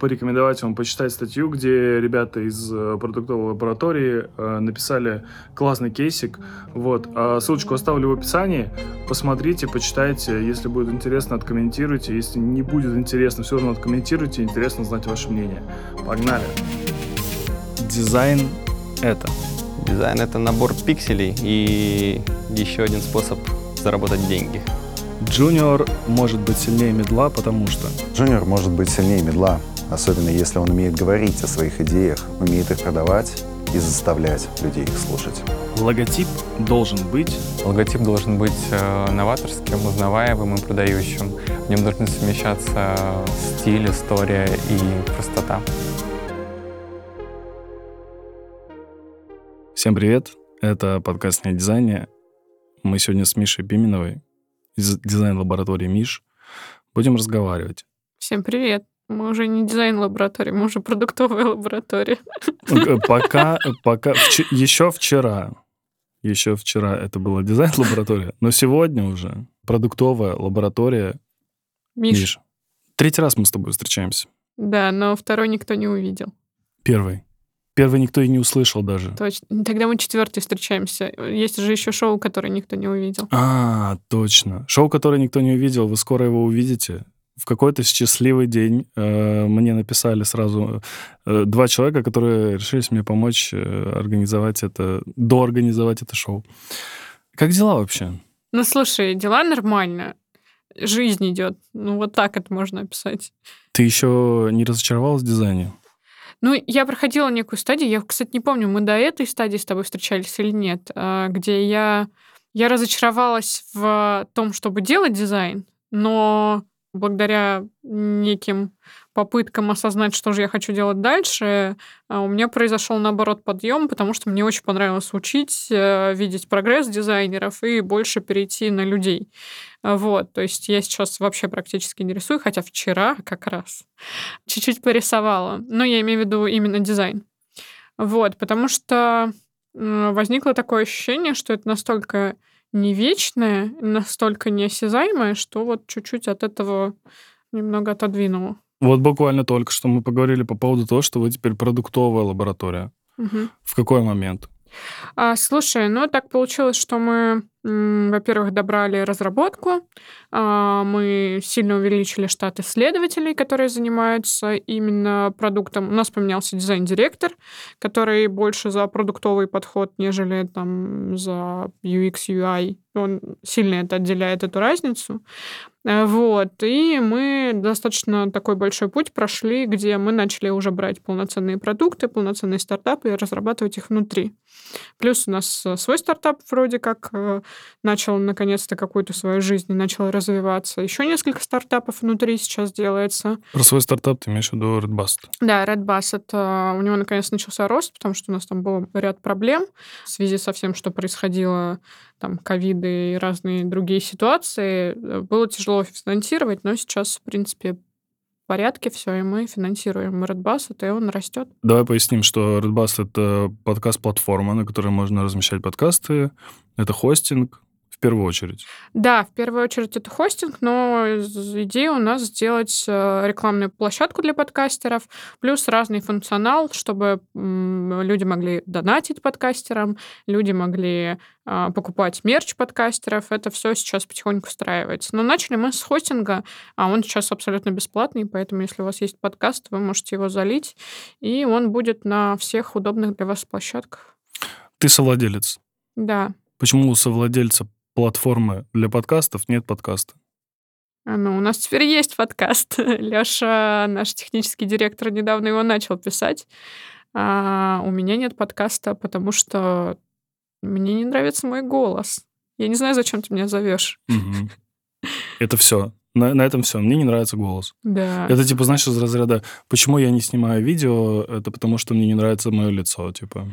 порекомендовать вам почитать статью, где ребята из э, продуктовой лаборатории э, написали классный кейсик. Вот. А ссылочку оставлю в описании. Посмотрите, почитайте. Если будет интересно, откомментируйте. Если не будет интересно, все равно откомментируйте. Интересно знать ваше мнение. Погнали. Дизайн — это? Дизайн — это набор пикселей и еще один способ заработать деньги. Джуниор может быть сильнее мидла, потому что... Джуниор может быть сильнее мидла, особенно если он умеет говорить о своих идеях, умеет их продавать и заставлять людей их слушать. Логотип должен быть... Логотип должен быть э, новаторским, узнаваемым и продающим. В нем должны совмещаться стиль, история и простота. Всем привет! Это подкаст «Не дизайне». Мы сегодня с Мишей Пименовой, из дизайн-лаборатории МИШ. Будем разговаривать. Всем привет. Мы уже не дизайн-лаборатория, мы уже продуктовая лаборатория. Пока, пока, еще вчера, еще вчера это была дизайн-лаборатория, но сегодня уже продуктовая лаборатория Миш. Миш. Третий раз мы с тобой встречаемся. Да, но второй никто не увидел. Первый. Первый никто и не услышал даже. Точно. Тогда мы четвертый встречаемся. Есть же еще шоу, которое никто не увидел. А, точно. Шоу, которое никто не увидел, вы скоро его увидите. В какой-то счастливый день э, мне написали сразу э, два человека, которые решились мне помочь э, организовать это, доорганизовать это шоу. Как дела вообще? Ну, слушай, дела нормально. Жизнь идет. Ну, вот так это можно описать. Ты еще не разочаровалась в дизайне? Ну, я проходила некую стадию, я, кстати, не помню, мы до этой стадии с тобой встречались или нет, а, где я, я разочаровалась в том, чтобы делать дизайн, но благодаря неким попыткам осознать, что же я хочу делать дальше, а, у меня произошел наоборот подъем, потому что мне очень понравилось учить, э, видеть прогресс дизайнеров и больше перейти на людей. А, вот, то есть я сейчас вообще практически не рисую, хотя вчера как раз чуть-чуть порисовала. Но я имею в виду именно дизайн. Вот, потому что возникло такое ощущение, что это настолько не вечное, настолько неосязаемое, что вот чуть-чуть от этого немного отодвинуло. Вот буквально только что мы поговорили по поводу того, что вы теперь продуктовая лаборатория. Угу. В какой момент? А, слушай, ну так получилось, что мы, во-первых, добрали разработку, а, мы сильно увеличили штат исследователей, которые занимаются именно продуктом. У нас поменялся дизайн-директор, который больше за продуктовый подход, нежели там за UX, UI. Он сильно это отделяет эту разницу. Э, вот. И мы достаточно такой большой путь прошли, где мы начали уже брать полноценные продукты, полноценные стартапы и разрабатывать их внутри. Плюс у нас э, свой стартап вроде как э, начал наконец-то какую-то свою жизнь и начал развиваться. Еще несколько стартапов внутри сейчас делается. Про свой стартап ты имеешь в виду Redbust? Да, Redbus. Это у него наконец начался рост, потому что у нас там был ряд проблем в связи со всем, что происходило там, ковиды и разные другие ситуации, э, было тяжело финансировать, но сейчас, в принципе, порядке все, и мы финансируем. Redbus, и он растет. Давай поясним, что Redbus — это подкаст-платформа, на которой можно размещать подкасты, это хостинг, в первую очередь? Да, в первую очередь это хостинг, но идея у нас сделать э, рекламную площадку для подкастеров, плюс разный функционал, чтобы люди могли донатить подкастерам, люди могли а, покупать мерч подкастеров. Это все сейчас потихоньку встраивается. Но начали мы с хостинга, а он сейчас абсолютно бесплатный, поэтому если у вас есть подкаст, вы можете его залить, и он будет на всех удобных для вас площадках. Ты совладелец? Да. Почему у совладельца платформы для подкастов нет подкаста? А, ну, у нас теперь есть подкаст. Лёша, наш технический директор, недавно его начал писать. А у меня нет подкаста, потому что мне не нравится мой голос. Я не знаю, зачем ты меня зовешь. Угу. Это все. На, на этом все. Мне не нравится голос. Да. Это типа, знаешь, из разряда, почему я не снимаю видео, это потому что мне не нравится мое лицо, типа.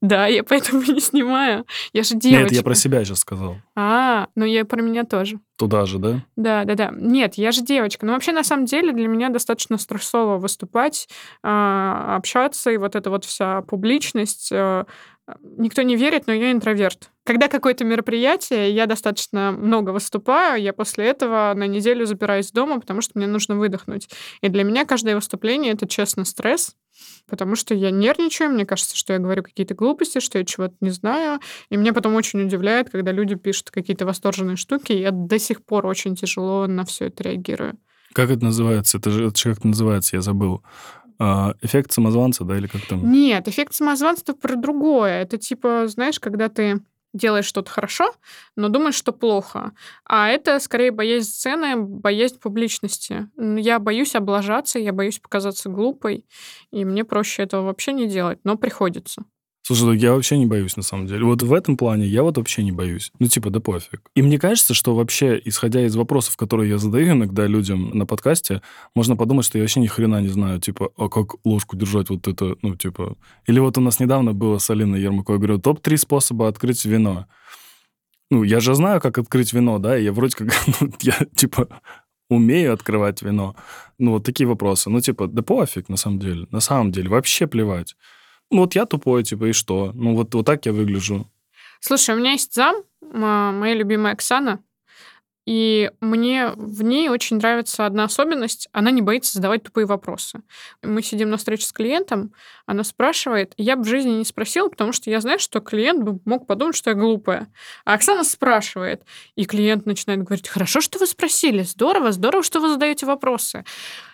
Да, я поэтому не снимаю. Я же девочка. Нет, я про себя сейчас сказал. А, ну я про меня тоже. Туда же, да? Да, да, да. Нет, я же девочка. Но вообще, на самом деле, для меня достаточно стрессово выступать, а, общаться, и вот эта вот вся публичность, э, Никто не верит, но я интроверт. Когда какое-то мероприятие, я достаточно много выступаю, я после этого на неделю запираюсь дома, потому что мне нужно выдохнуть. И для меня каждое выступление — это, честно, стресс, потому что я нервничаю, мне кажется, что я говорю какие-то глупости, что я чего-то не знаю. И мне потом очень удивляет, когда люди пишут какие-то восторженные штуки, и я до сих пор очень тяжело на все это реагирую. Как это называется? Это же это же как это называется, я забыл. А, эффект самозванца, да, или как там? Нет, эффект самозванства про другое. Это типа, знаешь, когда ты делаешь что-то хорошо, но думаешь, что плохо. А это скорее боязнь сцены, боязнь публичности. Я боюсь облажаться, я боюсь показаться глупой, и мне проще этого вообще не делать, но приходится. Слушай, ну я вообще не боюсь, на самом деле. Вот в этом плане я вот вообще не боюсь. Ну, типа, да пофиг. И мне кажется, что вообще, исходя из вопросов, которые я задаю иногда людям на подкасте, можно подумать, что я вообще ни хрена не знаю, типа, а как ложку держать вот это, ну, типа... Или вот у нас недавно было с Алиной Ермаковой, я говорю, топ-3 способа открыть вино. Ну, я же знаю, как открыть вино, да, и я вроде как, ну, я, типа, умею открывать вино. Ну, вот такие вопросы. Ну, типа, да пофиг, на самом деле. На самом деле, вообще плевать. Ну, вот я тупой, типа, и что? Ну, вот, вот так я выгляжу. Слушай, у меня есть зам, моя любимая Оксана, и мне в ней очень нравится одна особенность. Она не боится задавать тупые вопросы. Мы сидим на встрече с клиентом, она спрашивает. Я бы в жизни не спросила, потому что я знаю, что клиент бы мог подумать, что я глупая. А Оксана спрашивает. И клиент начинает говорить, хорошо, что вы спросили, здорово, здорово, что вы задаете вопросы.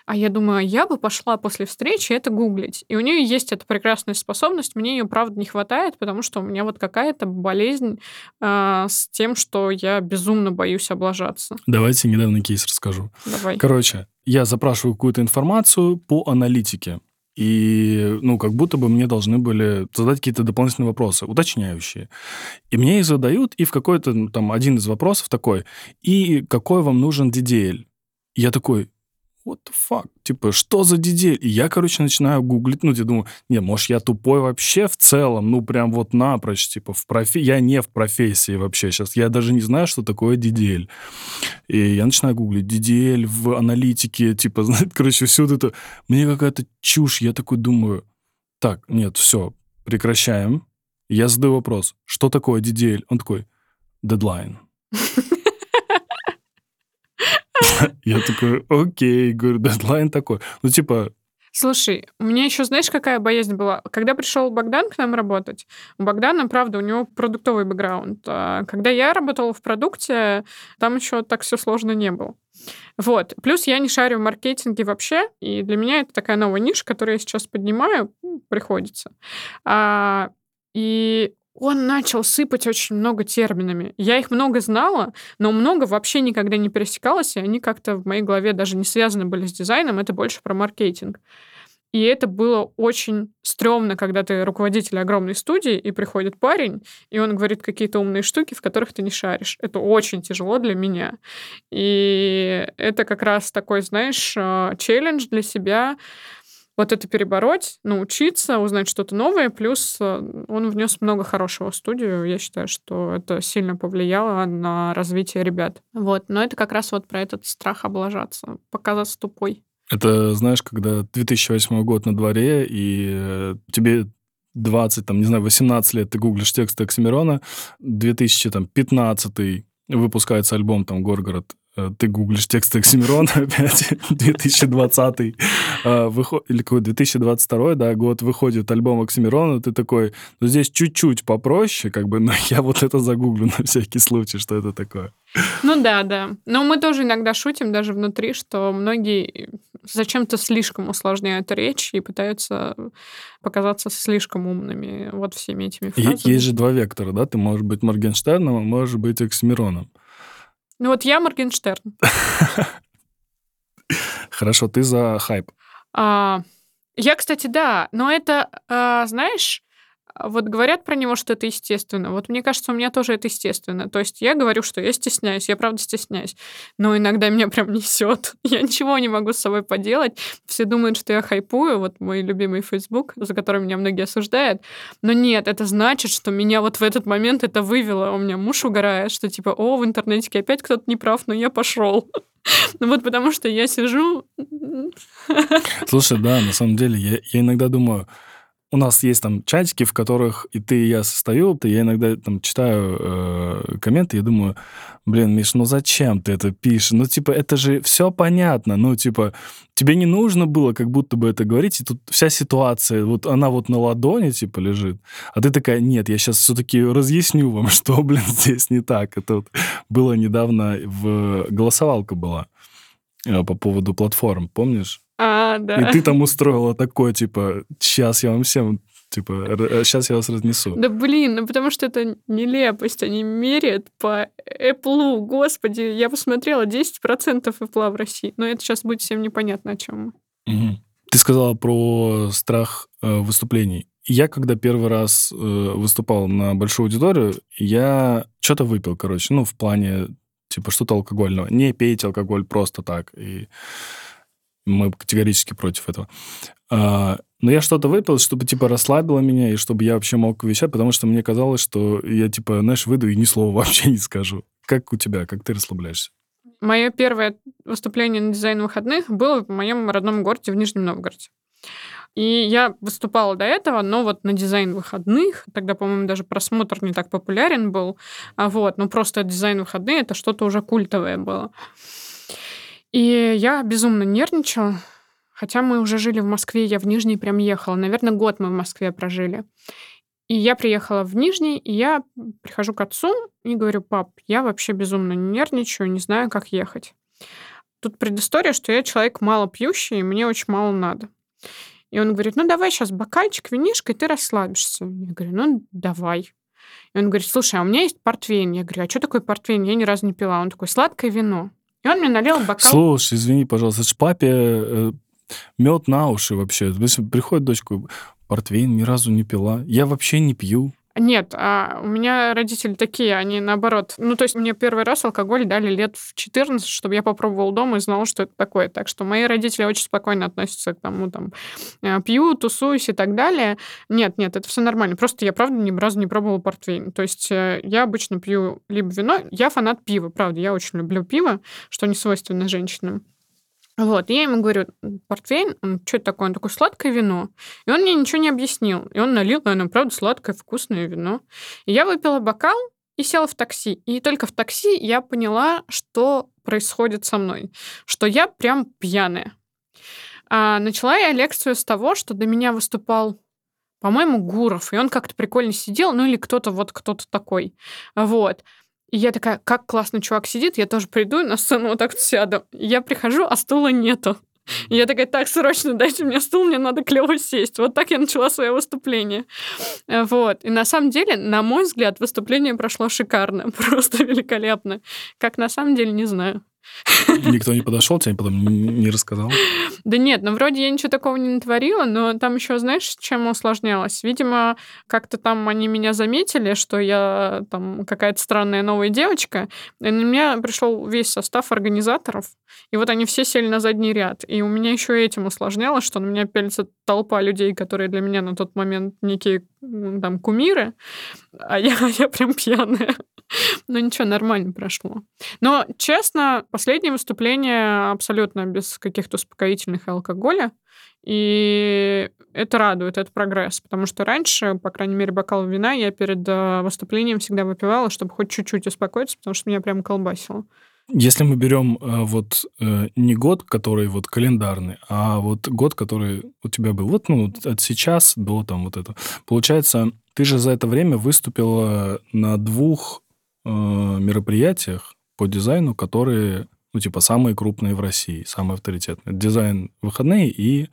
А я думаю, я бы пошла после встречи это гуглить. И у нее есть эта прекрасная способность, мне ее, правда, не хватает, потому что у меня вот какая-то болезнь э, с тем, что я безумно боюсь облажаться. Давайте недавно кейс расскажу. Давай. Короче, я запрашиваю какую-то информацию по аналитике. И, ну, как будто бы мне должны были задать какие-то дополнительные вопросы, уточняющие. И мне их задают, и в какой-то, ну, там, один из вопросов такой, и какой вам нужен DDL? Я такой, what the fuck? Типа, что за дидель? И я, короче, начинаю гуглить, ну, я думаю, не, может, я тупой вообще в целом, ну, прям вот напрочь, типа, в профи... я не в профессии вообще сейчас, я даже не знаю, что такое дидель. И я начинаю гуглить дидель в аналитике, типа, короче, все это, мне какая-то чушь, я такой думаю, так, нет, все, прекращаем. Я задаю вопрос, что такое DDL? Он такой, дедлайн. Я такой, окей, говорю, дедлайн такой. Ну, типа, Слушай, у меня еще, знаешь, какая боязнь была? Когда пришел Богдан к нам работать, у Богдана, правда, у него продуктовый бэкграунд. А когда я работала в продукте, там еще так все сложно не было. Вот. Плюс я не шарю в маркетинге вообще, и для меня это такая новая ниша, которую я сейчас поднимаю, приходится. А, и он начал сыпать очень много терминами. Я их много знала, но много вообще никогда не пересекалось, и они как-то в моей голове даже не связаны были с дизайном, это больше про маркетинг. И это было очень стрёмно, когда ты руководитель огромной студии, и приходит парень, и он говорит какие-то умные штуки, в которых ты не шаришь. Это очень тяжело для меня. И это как раз такой, знаешь, э, челлендж для себя, вот это перебороть, научиться, узнать что-то новое, плюс э, он внес много хорошего в студию. Я считаю, что это сильно повлияло на развитие ребят. Вот, но это как раз вот про этот страх облажаться, показаться тупой. Это, знаешь, когда 2008 год на дворе, и э, тебе 20, там, не знаю, 18 лет ты гуглишь текст Оксимирона, 2015 выпускается альбом там «Горгород», ты гуглишь текст Оксимирона опять, 2020 а, или какой 2022 да, год выходит альбом Оксимирона, ты такой, ну здесь чуть-чуть попроще, как бы, но я вот это загуглю на всякий случай, что это такое. Ну да, да. Но мы тоже иногда шутим даже внутри, что многие зачем-то слишком усложняют речь и пытаются показаться слишком умными вот всеми этими фразами. Есть же два вектора, да? Ты можешь быть Моргенштерном, а можешь быть Оксимироном. Ну вот я Моргенштерн. Хорошо, ты за хайп. А, я, кстати, да, но это, а, знаешь, вот говорят про него, что это естественно. Вот мне кажется, у меня тоже это естественно. То есть я говорю, что я стесняюсь, я правда стесняюсь. Но иногда меня прям несет. Я ничего не могу с собой поделать. Все думают, что я хайпую. Вот мой любимый Facebook, за который меня многие осуждают. Но нет, это значит, что меня вот в этот момент это вывело. У меня муж угорает, что типа, о, в интернете опять кто-то не прав, но я пошел. Ну вот потому что я сижу... Слушай, да, на самом деле, я, я иногда думаю, у нас есть там чатики, в которых и ты, и я состою, и я иногда там читаю э, комменты, я думаю, блин, Миш, ну зачем ты это пишешь? Ну, типа, это же все понятно. Ну, типа, тебе не нужно было как будто бы это говорить, и тут вся ситуация, вот она вот на ладони, типа, лежит, а ты такая, нет, я сейчас все-таки разъясню вам, что, блин, здесь не так. Это вот было недавно, в голосовалка была э, по поводу платформ, помнишь? А, да. И ты там устроила такое, типа, сейчас я вам всем, типа, сейчас я вас разнесу. Да блин, ну потому что это нелепость. Они меряют по Apple. Господи, я посмотрела 10% Apple в России. Но это сейчас будет всем непонятно, о чем мы. Угу. Ты сказала про страх э, выступлений. Я, когда первый раз э, выступал на большую аудиторию, я что-то выпил, короче, ну, в плане, типа, что-то алкогольного. Не пейте алкоголь просто так. И мы категорически против этого. А, но я что-то выпил, чтобы, типа, расслабило меня, и чтобы я вообще мог вещать, потому что мне казалось, что я, типа, знаешь, выйду и ни слова вообще не скажу. Как у тебя? Как ты расслабляешься? Мое первое выступление на дизайн выходных было в моем родном городе, в Нижнем Новгороде. И я выступала до этого, но вот на дизайн выходных, тогда, по-моему, даже просмотр не так популярен был, а вот, ну просто дизайн выходные это что-то уже культовое было. И я безумно нервничала, хотя мы уже жили в Москве, я в Нижний прям ехала. Наверное, год мы в Москве прожили. И я приехала в Нижний, и я прихожу к отцу и говорю, пап, я вообще безумно нервничаю, не знаю, как ехать. Тут предыстория, что я человек мало пьющий, и мне очень мало надо. И он говорит, ну давай сейчас бокальчик, винишко, и ты расслабишься. Я говорю, ну давай. И он говорит, слушай, а у меня есть портвейн. Я говорю, а что такое портвейн? Я ни разу не пила. Он такой, сладкое вино. И он мне налил бокал. Слушай, извини, пожалуйста, это ж папе э, мед на уши вообще. Приходит дочка, портвейн ни разу не пила. Я вообще не пью. Нет, а у меня родители такие, они наоборот. Ну, то есть мне первый раз алкоголь дали лет в 14, чтобы я попробовал дома и знала, что это такое. Так что мои родители очень спокойно относятся к тому, там, э, пью, тусуюсь и так далее. Нет, нет, это все нормально. Просто я, правда, ни разу не пробовала портвейн. То есть э, я обычно пью либо вино, я фанат пива, правда, я очень люблю пиво, что не свойственно женщинам. Вот, и я ему говорю, портвейн, что это такое? Он такое сладкое вино. И он мне ничего не объяснил. И он налил, оно, правда, сладкое, вкусное вино. И я выпила бокал и села в такси. И только в такси я поняла, что происходит со мной. Что я прям пьяная. А начала я лекцию с того, что до меня выступал по-моему, Гуров, и он как-то прикольно сидел, ну или кто-то вот кто-то такой. Вот. И я такая, как классно чувак сидит, я тоже приду на сцену вот так вот сяду. Я прихожу, а стула нету. Я такая, так, срочно дайте мне стул, мне надо клево сесть. Вот так я начала свое выступление. Э, вот. И на самом деле, на мой взгляд, выступление прошло шикарно, просто великолепно. Как на самом деле, не знаю. Никто не подошел, тебе потом не рассказал? Да нет, ну вроде я ничего такого не натворила, но там еще, знаешь, чем усложнялось? Видимо, как-то там они меня заметили, что я там какая-то странная новая девочка, и на меня пришел весь состав организаторов, и вот они все сели на задний ряд. И у меня еще этим усложнялось, что на меня пялится толпа людей, которые для меня на тот момент некие там кумиры, а я, я прям пьяная. Но ничего, нормально прошло. Но, честно, последнее выступление абсолютно без каких-то успокоительных и алкоголя. И это радует, это прогресс. Потому что раньше, по крайней мере, бокал вина я перед э, выступлением всегда выпивала, чтобы хоть чуть-чуть успокоиться, потому что меня прям колбасило. Если мы берем э, вот э, не год, который вот календарный, а вот год, который у тебя был, вот ну от сейчас до там вот это, получается, ты же за это время выступила на двух э, мероприятиях по дизайну, которые ну типа самые крупные в России, самые авторитетные. Дизайн выходные и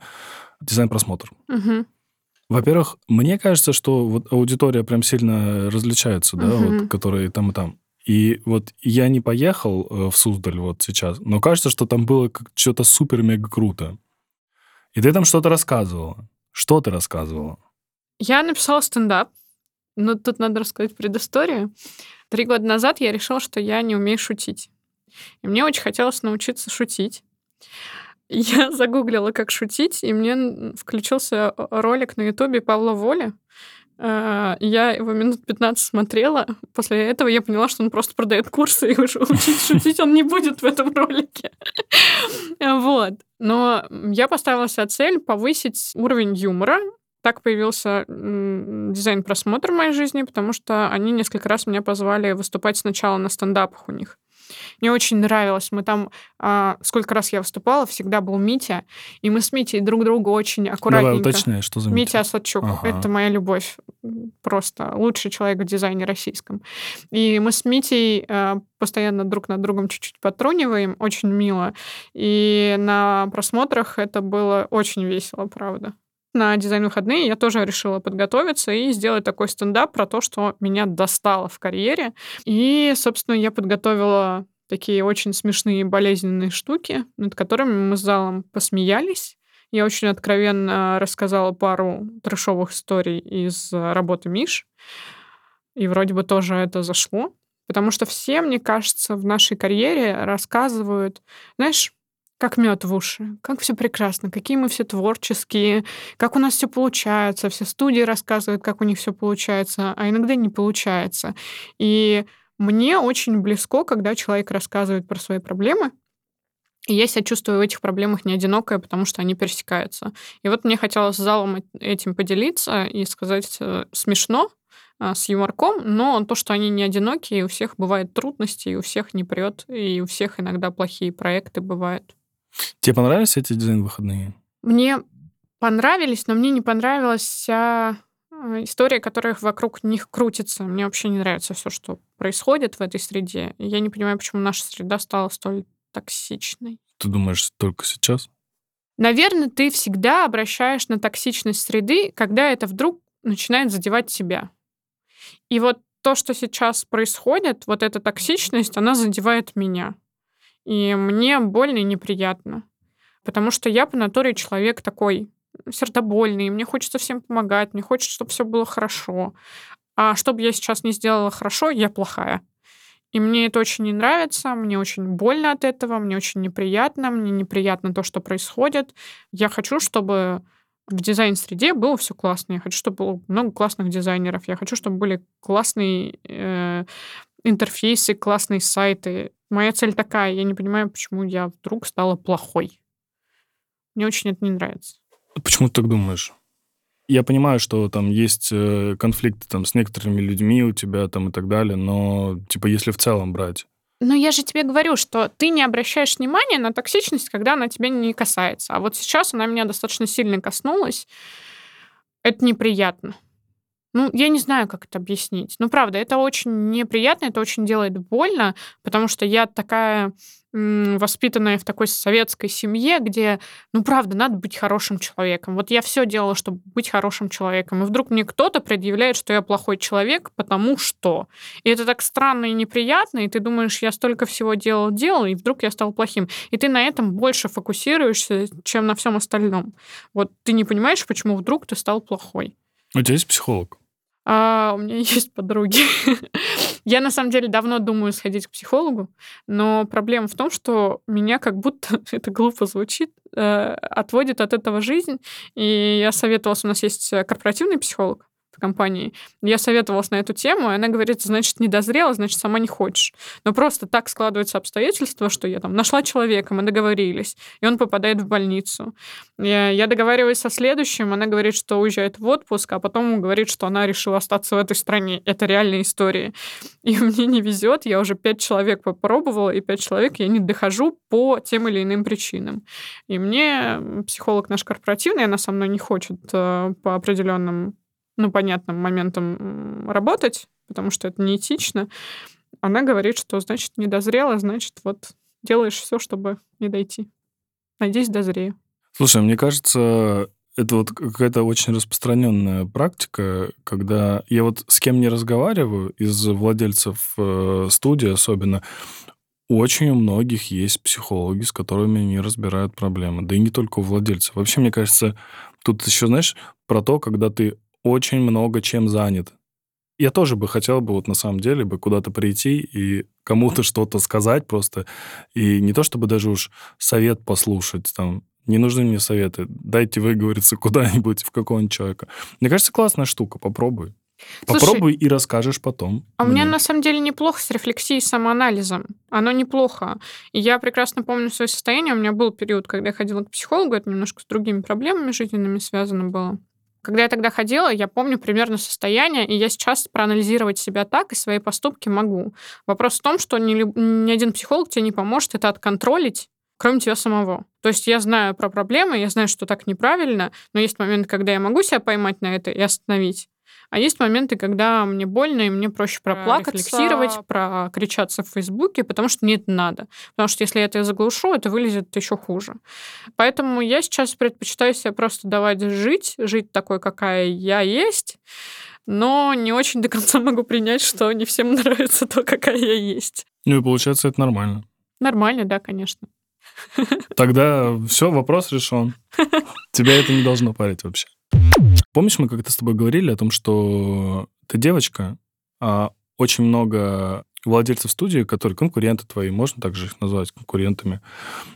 дизайн просмотр. Угу. Во-первых, мне кажется, что вот аудитория прям сильно различается, да, Мгм. вот, которые там и там. И вот я не поехал э, в Суздаль вот сейчас, но кажется, что там было что-то супер-мега круто. И ты там что-то рассказывала. Что ты рассказывала? Я написала стендап, но тут надо рассказать предысторию. Три года назад я решила, что я не умею шутить. И мне очень хотелось научиться шутить. Я загуглила, как шутить, и мне включился э, ролик на ютубе Павла Воли. И Я его минут 15 смотрела. После этого я поняла, что он просто продает курсы, и уже учить шутить он не будет в этом ролике. Вот. Но я поставила себе цель повысить уровень юмора, так появился дизайн-просмотр в моей жизни, потому что они несколько раз меня позвали выступать сначала на стендапах у них. Мне очень нравилось. Мы там, а, сколько раз я выступала, всегда был Митя, и мы с Митей друг другу очень аккуратненько... Давай уточняй, что за Митя? Митя Осадчук. Ага. Это моя любовь. Просто лучший человек в дизайне российском. И мы с Митей а, постоянно друг над другом чуть-чуть потруниваем, очень мило. И на просмотрах это было очень весело, правда на дизайн-выходные я тоже решила подготовиться и сделать такой стендап про то, что меня достало в карьере. И, собственно, я подготовила такие очень смешные болезненные штуки, над которыми мы с залом посмеялись. Я очень откровенно рассказала пару трешовых историй из работы Миш. И вроде бы тоже это зашло. Потому что все, мне кажется, в нашей карьере рассказывают, знаешь, как мед в уши, как все прекрасно, какие мы все творческие, как у нас все получается. Все студии рассказывают, как у них все получается, а иногда не получается. И мне очень близко, когда человек рассказывает про свои проблемы, и я себя чувствую в этих проблемах не одинокая, потому что они пересекаются. И вот мне хотелось с залом этим поделиться и сказать э, смешно, а, с юморком, но то, что они не одинокие, у всех бывают трудности, у всех не прет, и у всех иногда плохие проекты бывают. Тебе понравились эти дизайн-выходные? Мне понравились, но мне не понравилась вся а, история, которая вокруг них крутится. Мне вообще не нравится все, что происходит в этой среде. И я не понимаю, почему наша среда стала столь токсичной. Ты думаешь, только сейчас? Наверное, ты всегда обращаешь на токсичность среды, когда это вдруг начинает задевать тебя. И вот то, что сейчас происходит, вот эта токсичность, она задевает меня. И мне больно и неприятно. Потому что я по натуре человек такой сердобольный, мне хочется всем помогать, мне хочется, чтобы все было хорошо. А что бы я сейчас не сделала хорошо, я плохая. И мне это очень не нравится, мне очень больно от этого, мне очень неприятно, мне неприятно то, что происходит. Я хочу, чтобы в дизайн-среде было все классно. Я хочу, чтобы было много классных дизайнеров. Я хочу, чтобы были классные э, интерфейсы, классные сайты. Моя цель такая. Я не понимаю, почему я вдруг стала плохой. Мне очень это не нравится. Почему ты так думаешь? Я понимаю, что там есть э, конфликты там с некоторыми людьми у тебя там и так далее, но типа если в целом брать. Но я же тебе говорю, что ты не обращаешь внимания на токсичность, когда она тебя не касается. А вот сейчас она меня достаточно сильно коснулась. Это неприятно. Ну, я не знаю, как это объяснить. Ну, правда, это очень неприятно, это очень делает больно, потому что я такая воспитанная в такой советской семье, где, ну, правда, надо быть хорошим человеком. Вот я все делала, чтобы быть хорошим человеком. И вдруг мне кто-то предъявляет, что я плохой человек, потому что. И это так странно и неприятно, и ты думаешь, я столько всего делал, делал, и вдруг я стал плохим. И ты на этом больше фокусируешься, чем на всем остальном. Вот ты не понимаешь, почему вдруг ты стал плохой. У тебя есть психолог? А, у меня есть подруги. Я на самом деле давно думаю сходить к психологу, но проблема в том, что меня как будто, это глупо звучит, э, отводит от этого жизнь. И я советовалась, у нас есть корпоративный психолог, в компании. Я советовалась на эту тему, и она говорит, значит, не дозрела, значит, сама не хочешь. Но просто так складываются обстоятельства, что я там нашла человека, мы договорились, и он попадает в больницу. Я, я договариваюсь со следующим, она говорит, что уезжает в отпуск, а потом говорит, что она решила остаться в этой стране. Это реальная история. И мне не везет, я уже пять человек попробовала, и пять человек я не дохожу по тем или иным причинам. И мне психолог наш корпоративный, она со мной не хочет э, по определенным ну, понятным моментом работать, потому что это неэтично, она говорит, что, значит, не дозрела, значит, вот делаешь все, чтобы не дойти. Надеюсь, дозрею. Слушай, мне кажется, это вот какая-то очень распространенная практика, когда я вот с кем не разговариваю, из владельцев э, студии особенно, очень у многих есть психологи, с которыми они разбирают проблемы. Да и не только у владельцев. Вообще, мне кажется, тут еще, знаешь, про то, когда ты очень много чем занят. Я тоже бы хотел бы вот на самом деле бы куда-то прийти и кому-то что-то сказать просто. И не то чтобы даже уж совет послушать, там, не нужны мне советы. Дайте выговориться куда-нибудь в какого-нибудь человека. Мне кажется, классная штука. Попробуй. Слушай, Попробуй и расскажешь потом. А у меня на самом деле неплохо с рефлексией и самоанализом. Оно неплохо. И я прекрасно помню свое состояние. У меня был период, когда я ходила к психологу, это немножко с другими проблемами жизненными связано было. Когда я тогда ходила, я помню примерно состояние, и я сейчас проанализировать себя так и свои поступки могу. Вопрос в том, что ни, ни один психолог тебе не поможет это отконтролить, кроме тебя самого. То есть я знаю про проблемы, я знаю, что так неправильно, но есть моменты, когда я могу себя поймать на это и остановить. А есть моменты, когда мне больно, и мне проще проплакаться, рефлексировать, прокричаться в Фейсбуке, потому что мне это надо. Потому что если я это заглушу, это вылезет еще хуже. Поэтому я сейчас предпочитаю себе просто давать жить, жить такой, какая я есть, но не очень до конца могу принять, что не всем нравится то, какая я есть. Ну и получается, это нормально. Нормально, да, конечно. Тогда все, вопрос решен. Тебя это не должно парить вообще. Помнишь, мы как-то с тобой говорили о том, что ты девочка, а очень много владельцев студии, которые конкуренты твои, можно также их назвать конкурентами,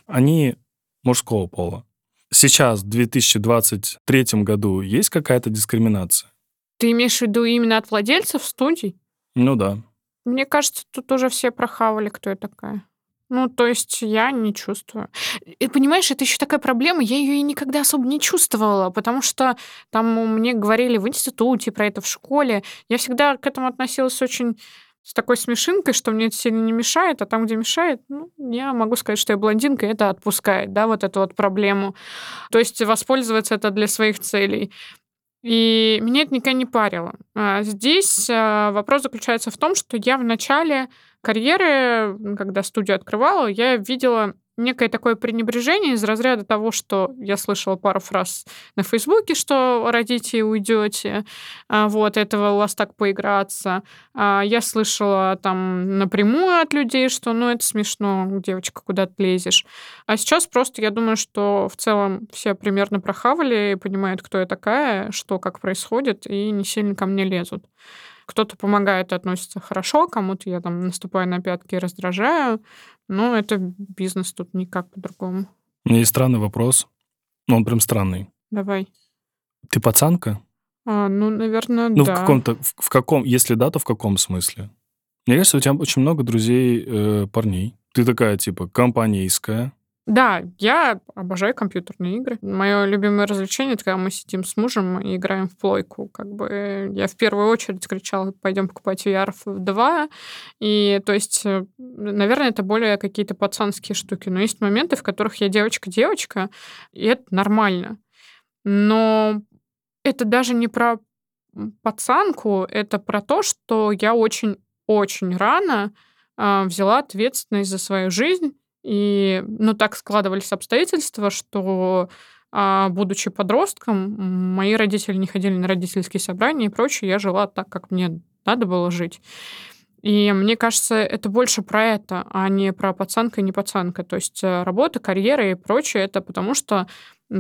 они мужского пола. Сейчас, в 2023 году, есть какая-то дискриминация? Ты имеешь в виду именно от владельцев студий? Ну да. Мне кажется, тут уже все прохавали, кто я такая. Ну, то есть я не чувствую. И понимаешь, это еще такая проблема, я ее и никогда особо не чувствовала, потому что там мне говорили в институте про это, в школе. Я всегда к этому относилась очень с такой смешинкой, что мне это сильно не мешает, а там, где мешает, ну, я могу сказать, что я блондинка, и это отпускает, да, вот эту вот проблему. То есть воспользоваться это для своих целей. И меня это никогда не парило. А здесь а, вопрос заключается в том, что я в начале карьеры, когда студию открывала, я видела некое такое пренебрежение из разряда того, что я слышала пару фраз на Фейсбуке, что родите и уйдете, а, вот, этого у вас так поиграться. А, я слышала там напрямую от людей, что, ну, это смешно, девочка, куда ты лезешь. А сейчас просто я думаю, что в целом все примерно прохавали и понимают, кто я такая, что как происходит, и не сильно ко мне лезут. Кто-то помогает и относится хорошо, кому-то я там наступаю на пятки и раздражаю. Но это бизнес, тут никак по-другому. У меня есть странный вопрос. Ну, он прям странный. Давай. Ты пацанка? А, ну, наверное, ну, да. Ну, в каком-то, в, в каком, если да, то в каком смысле? Мне кажется, у тебя очень много друзей э, парней. Ты такая, типа, компанейская. Да, я обожаю компьютерные игры. Мое любимое развлечение это когда мы сидим с мужем и играем в плойку. Как бы я в первую очередь кричала, пойдем покупать VR 2. И то есть, э, наверное, это более какие-то пацанские штуки. Но есть моменты, в которых я девочка-девочка, и это нормально. Но это даже не про пацанку, это про то, что я очень-очень рано э, взяла ответственность за свою жизнь и, ну, так складывались обстоятельства, что, а, будучи подростком, мои родители не ходили на родительские собрания и прочее. Я жила так, как мне надо было жить. И мне кажется, это больше про это, а не про пацанка и не пацанка. То есть э, работа, карьера и прочее, это потому что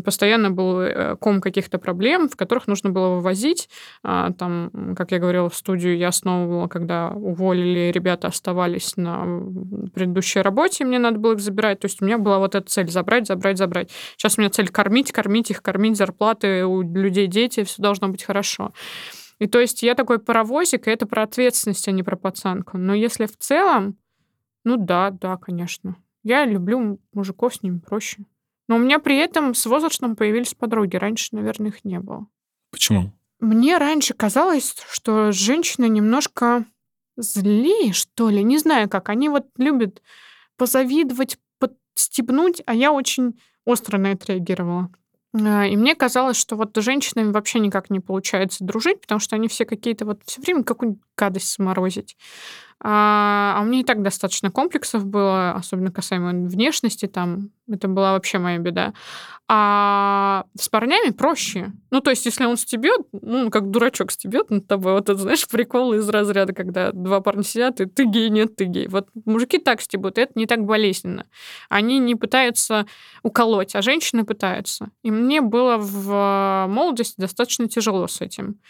постоянно был э, ком каких-то проблем, в которых нужно было вывозить. А, там, как я говорила, в студию я основывала, когда уволили, ребята оставались на предыдущей работе, мне надо было их забирать. То есть у меня была вот эта цель забрать, забрать, забрать. Сейчас у меня цель кормить, кормить их, кормить зарплаты у людей дети, все должно быть хорошо. И то есть я такой паровозик, и это про ответственность, а не про пацанку. Но если в целом, ну да, да, конечно. Я люблю мужиков, с ними проще. Но у меня при этом с возрастом появились подруги. Раньше, наверное, их не было. Почему? Мне раньше казалось, что женщины немножко злее, что ли. Не знаю как. Они вот любят позавидовать, подстебнуть, а я очень остро на это реагировала. А, и мне казалось, что вот с женщинами вообще никак не получается дружить, потому что они все какие-то вот все время какую-нибудь гадость сморозить. А, а у меня и так достаточно комплексов было, особенно касаемо внешности, там, это была вообще моя беда. А с парнями проще. Ну, то есть, если он стебет, ну, как дурачок стебет над тобой, вот это, знаешь, прикол из разряда, когда два парня сидят, и ты гей, нет, ты гей. Вот мужики так стебут, это не так болезненно. Они не пытаются уколоть, а женщины пытаются. И мне было в молодости достаточно тяжело с этим.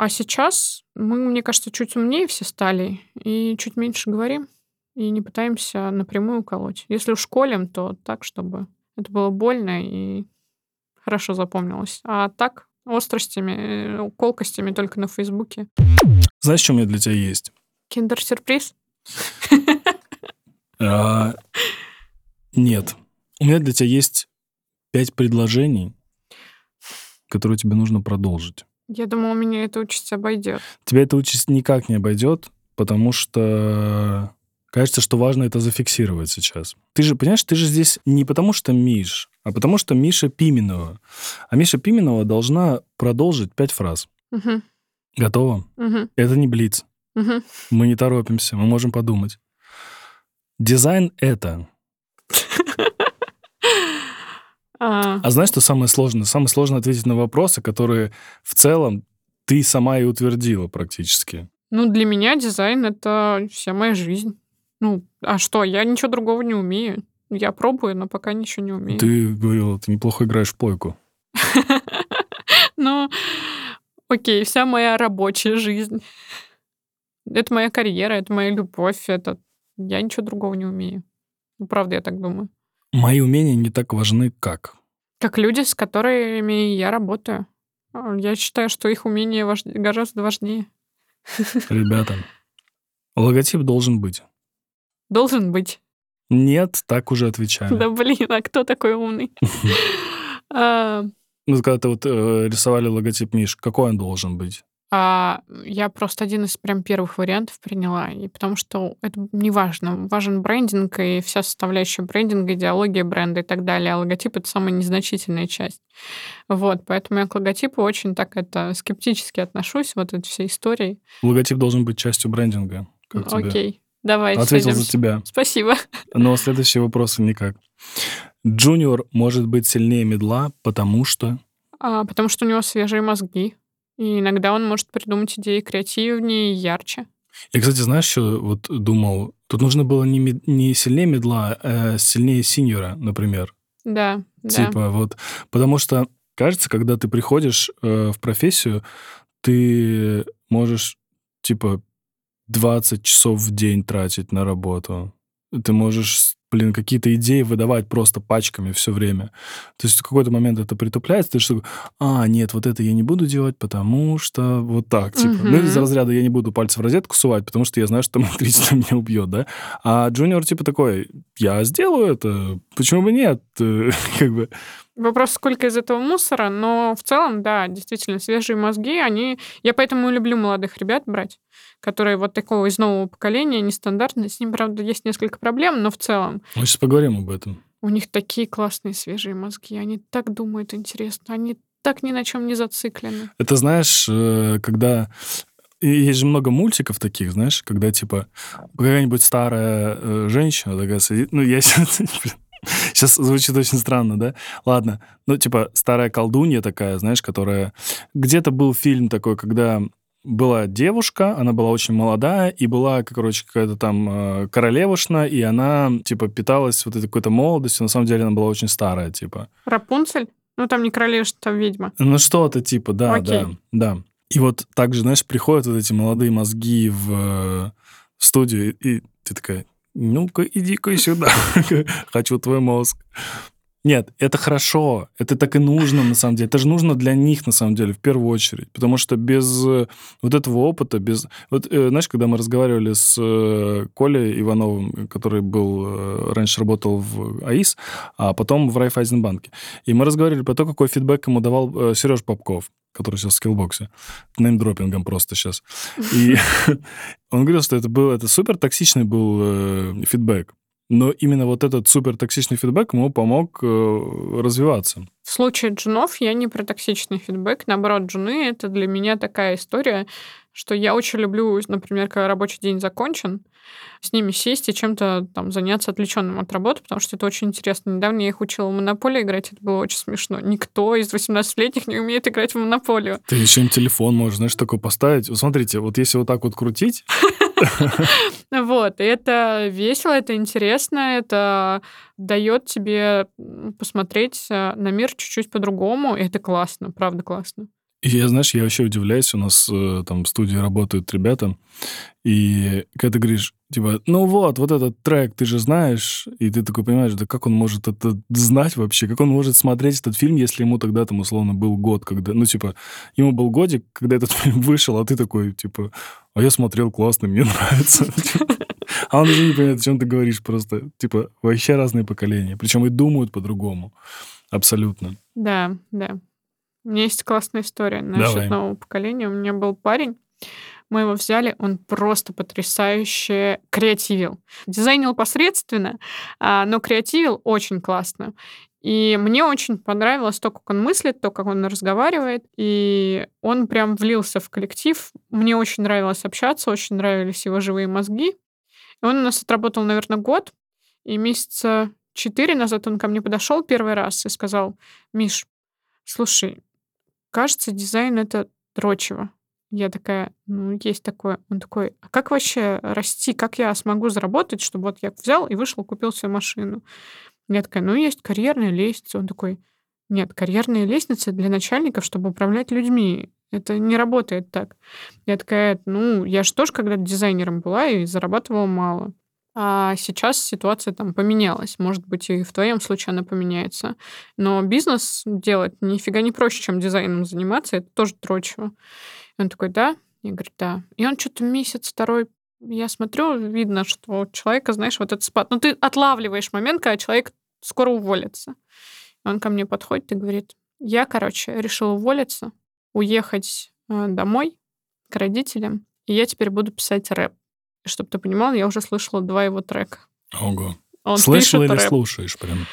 А сейчас мы, мне кажется, чуть умнее все стали и чуть меньше говорим и не пытаемся напрямую уколоть. Если уж колем, то так, чтобы это было больно и хорошо запомнилось. А так, остростями, э, колкостями только на Фейсбуке. Знаешь, что у меня для тебя есть? Киндер-сюрприз? А, нет. У меня для тебя есть пять предложений, которую тебе нужно продолжить. Я думала, меня эта участь обойдет. Тебя эта участь никак не обойдет, потому что кажется, что важно это зафиксировать сейчас. Ты же, понимаешь, ты же здесь не потому что Миш, а потому что Миша Пименова. А Миша Пименова должна продолжить пять фраз. Мгм, Готово? мгм, Это не блиц. мгм. Мы не торопимся, мы можем подумать. Дизайн — это... А, А знаешь, что самое сложное? Самое сложное ответить на вопросы, которые в целом ты сама и утвердила практически. Ну, для меня дизайн — это вся моя жизнь. Ну, а что, я ничего другого не умею. Я пробую, но пока ничего не умею. Ты говорила, ты неплохо играешь в плойку. Ну, окей, вся моя рабочая жизнь. Это моя карьера, это моя любовь, это... Я ничего другого не умею. Ну, правда, я так думаю. Мои умения не так важны, как. Как люди, с которыми я работаю. А, Я считаю, что их умения важ- гораздо важнее. Ребята, логотип должен быть. Должен быть. Нет, так уже отвечали. Да блин, а кто такой умный? А, Ну, когда ты вот э, рисовали логотип Миш, какой он должен быть? А, Я просто один из прям первых вариантов приняла. И потому что это не важно. Важен брендинг и вся составляющая брендинга, идеология бренда и так далее. А логотип — это самая незначительная часть. Вот, поэтому я к логотипу очень так это скептически отношусь, вот этой всей историей. Логотип должен быть частью брендинга. Как тебе? Окей, давай Ответил за сойдёмся. тебя. Спасибо. Но следующие вопросы никак. Джуниор может быть сильнее медла, потому что... А, потому что у него свежие мозги. И иногда он может придумать идеи креативнее и ярче. Я, кстати, знаешь, что вот думал? Тут нужно было не, мед- не сильнее медла, а сильнее синьора, например. Да, да. Типа вот, потому что кажется, когда ты приходишь э, в профессию, ты можешь типа 20 часов в день тратить на работу. Ты можешь, блин, какие-то идеи выдавать просто пачками все время. То есть в какой-то момент это притупляется, ты что, а, нет, вот это я не буду делать, потому что вот так, типа. Ну, Мгм. из разряда я не буду пальцы в розетку сувать, потому что я знаю, что электричество меня убьет, да? А джуниор типа такой, я сделаю это, почему бы нет? Как бы, Вопрос, сколько из этого мусора, но в целом, да, действительно, свежие мозги, они... Я поэтому и люблю молодых ребят брать, которые вот такого из нового поколения, нестандартные. С ним, правда, есть несколько проблем, но в целом мы сейчас поговорим об этом. у них такие классные свежие мозги, они так думают интересно, они так ни на чем не зациклены. Это знаешь, э, когда и есть же много мультиков таких, знаешь, когда типа какая-нибудь старая э, женщина такая сидит, ну я сейчас звучит очень странно, да? Ладно, ну типа старая колдунья такая, знаешь, которая где-то был фильм такой, когда была девушка, она была очень молодая, и была, короче, какая-то там э, королевушна, и она, типа, питалась вот этой какой-то молодостью, на самом деле она была очень старая, типа. Рапунцель? Ну, там не королевство, там ведьма. Ну, что-то типа, да, Окей. да, да. И вот так же, знаешь, приходят вот эти молодые мозги в э, студию, и, и ты такая, ну-ка, иди-ка сюда, хочу твой мозг. Нет, это хорошо, это так и нужно, на самом деле. Это же нужно для них, на самом деле, в первую очередь. Потому что без э, вот этого опыта, без... Вот, э, знаешь, когда мы разговаривали с э, Колей Ивановым, который был, раньше работал в АИС, а потом в Райфайзенбанке, и мы разговаривали про то, какой фидбэк ему давал Сереж Попков, который сейчас в скиллбоксе. Неймдропингом просто сейчас. И он говорил, что это был, это супер токсичный был фидбэк. Но именно вот этот супер токсичный фидбэк ему помог э, развиваться. В случае джунов я не про токсичный фидбэк. Наоборот, джуны — это для меня такая история, что я очень люблю, например, когда рабочий день закончен, с ними сесть и чем-то там заняться отвлеченным от работы, потому что это очень интересно. Недавно я их учила в монополию играть, это было очень смешно. Никто из 18-летних не умеет играть в монополию. Ты еще на телефон можешь, знаешь, такой поставить. Смотрите, вот если вот так вот крутить, Вот, и это весело, это интересно, это дает тебе посмотреть э, на мир чуть-чуть по-другому, и это классно, правда классно. Я, знаешь, я вообще удивляюсь, у нас э, там в студии работают ребята, и когда ты говоришь, типа, ну вот, вот этот трек, ты же знаешь, и ты такой понимаешь, да как он может это знать вообще, как он может смотреть этот фильм, если ему тогда там условно был год, когда, ну типа, ему был годик, когда этот фильм вышел, а ты такой, типа, а я смотрел классно, мне нравится. А он уже не понимает, о чем ты говоришь, просто, типа, вообще разные поколения, причем и думают по-другому, абсолютно. Да, да. У меня есть классная история насчет Давай. нового поколения. У меня был парень, мы его взяли, он просто потрясающе креативил. Дизайнил посредственно, а, но креативил очень классно. И мне очень понравилось то, как он мыслит, то, как он разговаривает. И он прям влился в коллектив. Мне очень нравилось общаться, очень нравились его живые мозги. И он у нас отработал, наверное, год. И месяца четыре назад он ко мне подошел первый раз и сказал, Миш, слушай, кажется, дизайн — это дрочево. Я такая, ну, есть такое. Он такой, а как вообще расти? Как я смогу заработать, чтобы вот я взял и вышел, купил себе машину? Я такая, ну, есть карьерная лестница. Он такой, нет, карьерная лестница для начальников, чтобы управлять людьми. Это не работает так. Я такая, ну, я же тоже когда-то дизайнером была и зарабатывала мало. А сейчас ситуация там поменялась. Может быть, и в твоем случае она поменяется. Но бизнес делать нифига не проще, чем дизайном заниматься. Это тоже дрочево. И он такой, да? Я говорю, да. И он что-то месяц, второй, я смотрю, видно, что у человека, знаешь, вот этот спад. Ну, ты отлавливаешь момент, когда человек скоро уволится. Он ко мне подходит и говорит, я, короче, решил уволиться, уехать э, домой к родителям, и я теперь буду писать рэп. Чтобы ты понимал, я уже слышала два его трека. Ого. Он Слышал или рэп. слушаешь прям?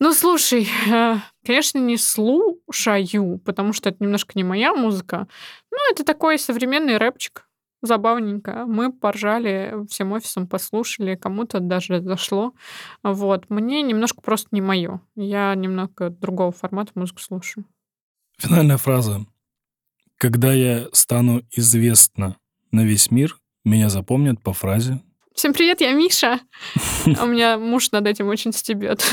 Ну, слушай, э, конечно, не слушаю, потому что это немножко не моя музыка. Ну, это такой современный рэпчик. Забавненько. Мы поржали, всем офисом послушали, кому-то даже зашло. Вот. Мне немножко просто не мое. Я немного другого формата музыку слушаю. Финальная фраза. Когда я стану известна на весь мир, меня запомнят по фразе Всем привет, я Миша. А У меня муж над этим очень стебет.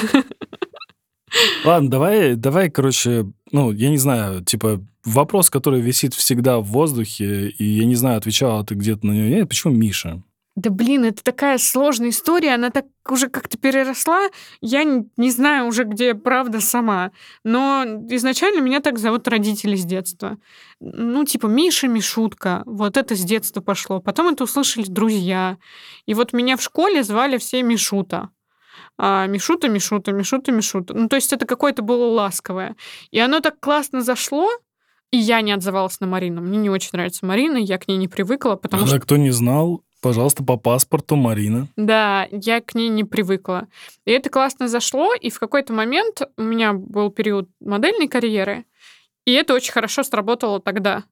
Ладно, давай, давай, короче, ну, я не знаю, типа, вопрос, который висит всегда в воздухе, и я не знаю, отвечала ты где-то на него, нет, почему Миша? Да блин, это такая сложная история, она так уже как-то переросла. Я не, не знаю уже, где правда сама. Но изначально меня так зовут родители с детства. Ну, типа Миша, Мишутка. Вот это с детства пошло. Потом это услышали друзья. И вот меня в школе звали все Мишута. А, Мишута, Мишута, Мишута, Мишута. Ну, то есть это какое-то было ласковое. И оно так классно зашло, и я не отзывалась на Марину. Мне не очень нравится Марина, я к ней не привыкла, потому Тогда, что кто не знал, пожалуйста, по паспорту Марина. да, я к ней не привыкла. И это классно зашло, и в какой-то момент у меня был период модельной карьеры, и это очень хорошо сработало тогда.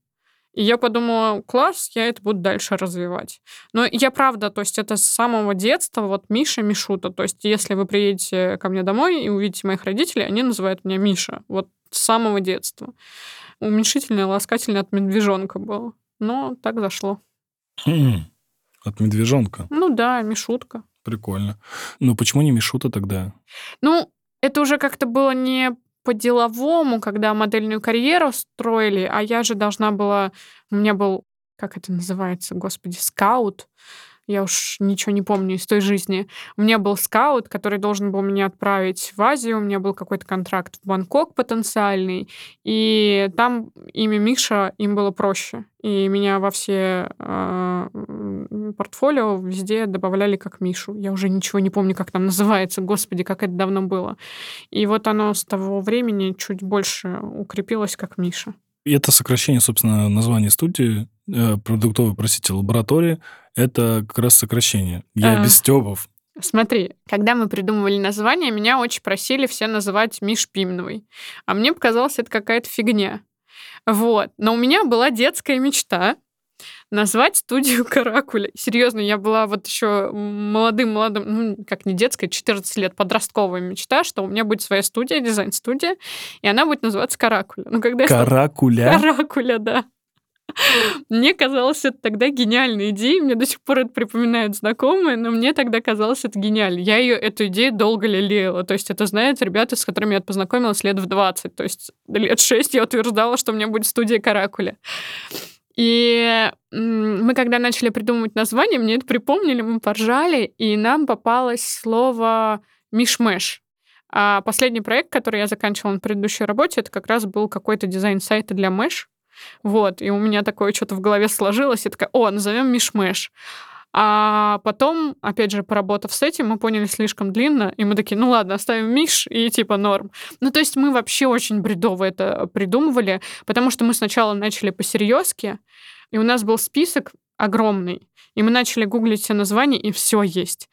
И я подумала, класс, я это буду дальше развивать. Но я правда, то есть это с самого детства, вот Миша, Мишута. То есть если вы приедете ко мне домой и увидите моих родителей, они называют меня Миша. Вот с самого детства. Уменьшительное, ласкательное от медвежонка было. Но так зашло. От медвежонка. Ну да, Мишутка. Прикольно. Ну, почему не Мишута тогда? Ну, это уже как-то было не по-деловому, когда модельную карьеру строили, а я же должна была... У меня был, как это называется, господи, скаут. Я уж ничего не помню из той жизни. У меня был скаут, который должен был меня отправить в Азию. У меня был какой-то контракт в Бангкок потенциальный. И там имя Миша им было проще. И меня во все э, портфолио везде добавляли как Мишу. Я уже ничего не помню, как там называется. Господи, как это давно было. И вот оно с того времени чуть больше укрепилось как Миша. И это сокращение, собственно, названия студии, э, продуктовой, простите, лаборатории. Это как раз сокращение. Я А. без стёбов. Смотри, когда мы придумывали название, меня очень просили все называть Миш Пимновой. А мне показалось, это какая-то фигня. Вот. Но у меня была детская мечта назвать студию Каракуля. Серьезно, я была вот еще молодым-молодым, ну, как не детская, 14 лет, подростковая мечта, что у меня будет своя студия, дизайн-студия, и она будет называться Каракуля. Ну, когда я Каракуля? Каракуля, да. Мне казалось, это тогда гениальная идея. Мне до сих пор это припоминают знакомые, но мне тогда казалось это гениально. Я ее, эту идею долго лелеяла. То есть это знают ребята, с которыми я познакомилась лет в 20. То есть лет 6 я утверждала, что у меня будет студия Каракуля. И мы, когда начали придумывать название, мне это припомнили, мы поржали, и нам попалось слово «мишмеш». А последний проект, который я заканчивала на предыдущей работе, это как раз был какой-то дизайн сайта для Мэш. Вот, и у меня такое что-то в голове сложилось, я такая, о, назовем Мишмеш. А потом, опять же, поработав с этим, мы поняли слишком длинно, и мы такие, ну ладно, оставим Миш и типа норм. Ну, то есть мы вообще очень бредово это придумывали, потому что мы сначала начали по-серьезки, и у нас был список огромный. И мы начали гуглить все названия, и все есть.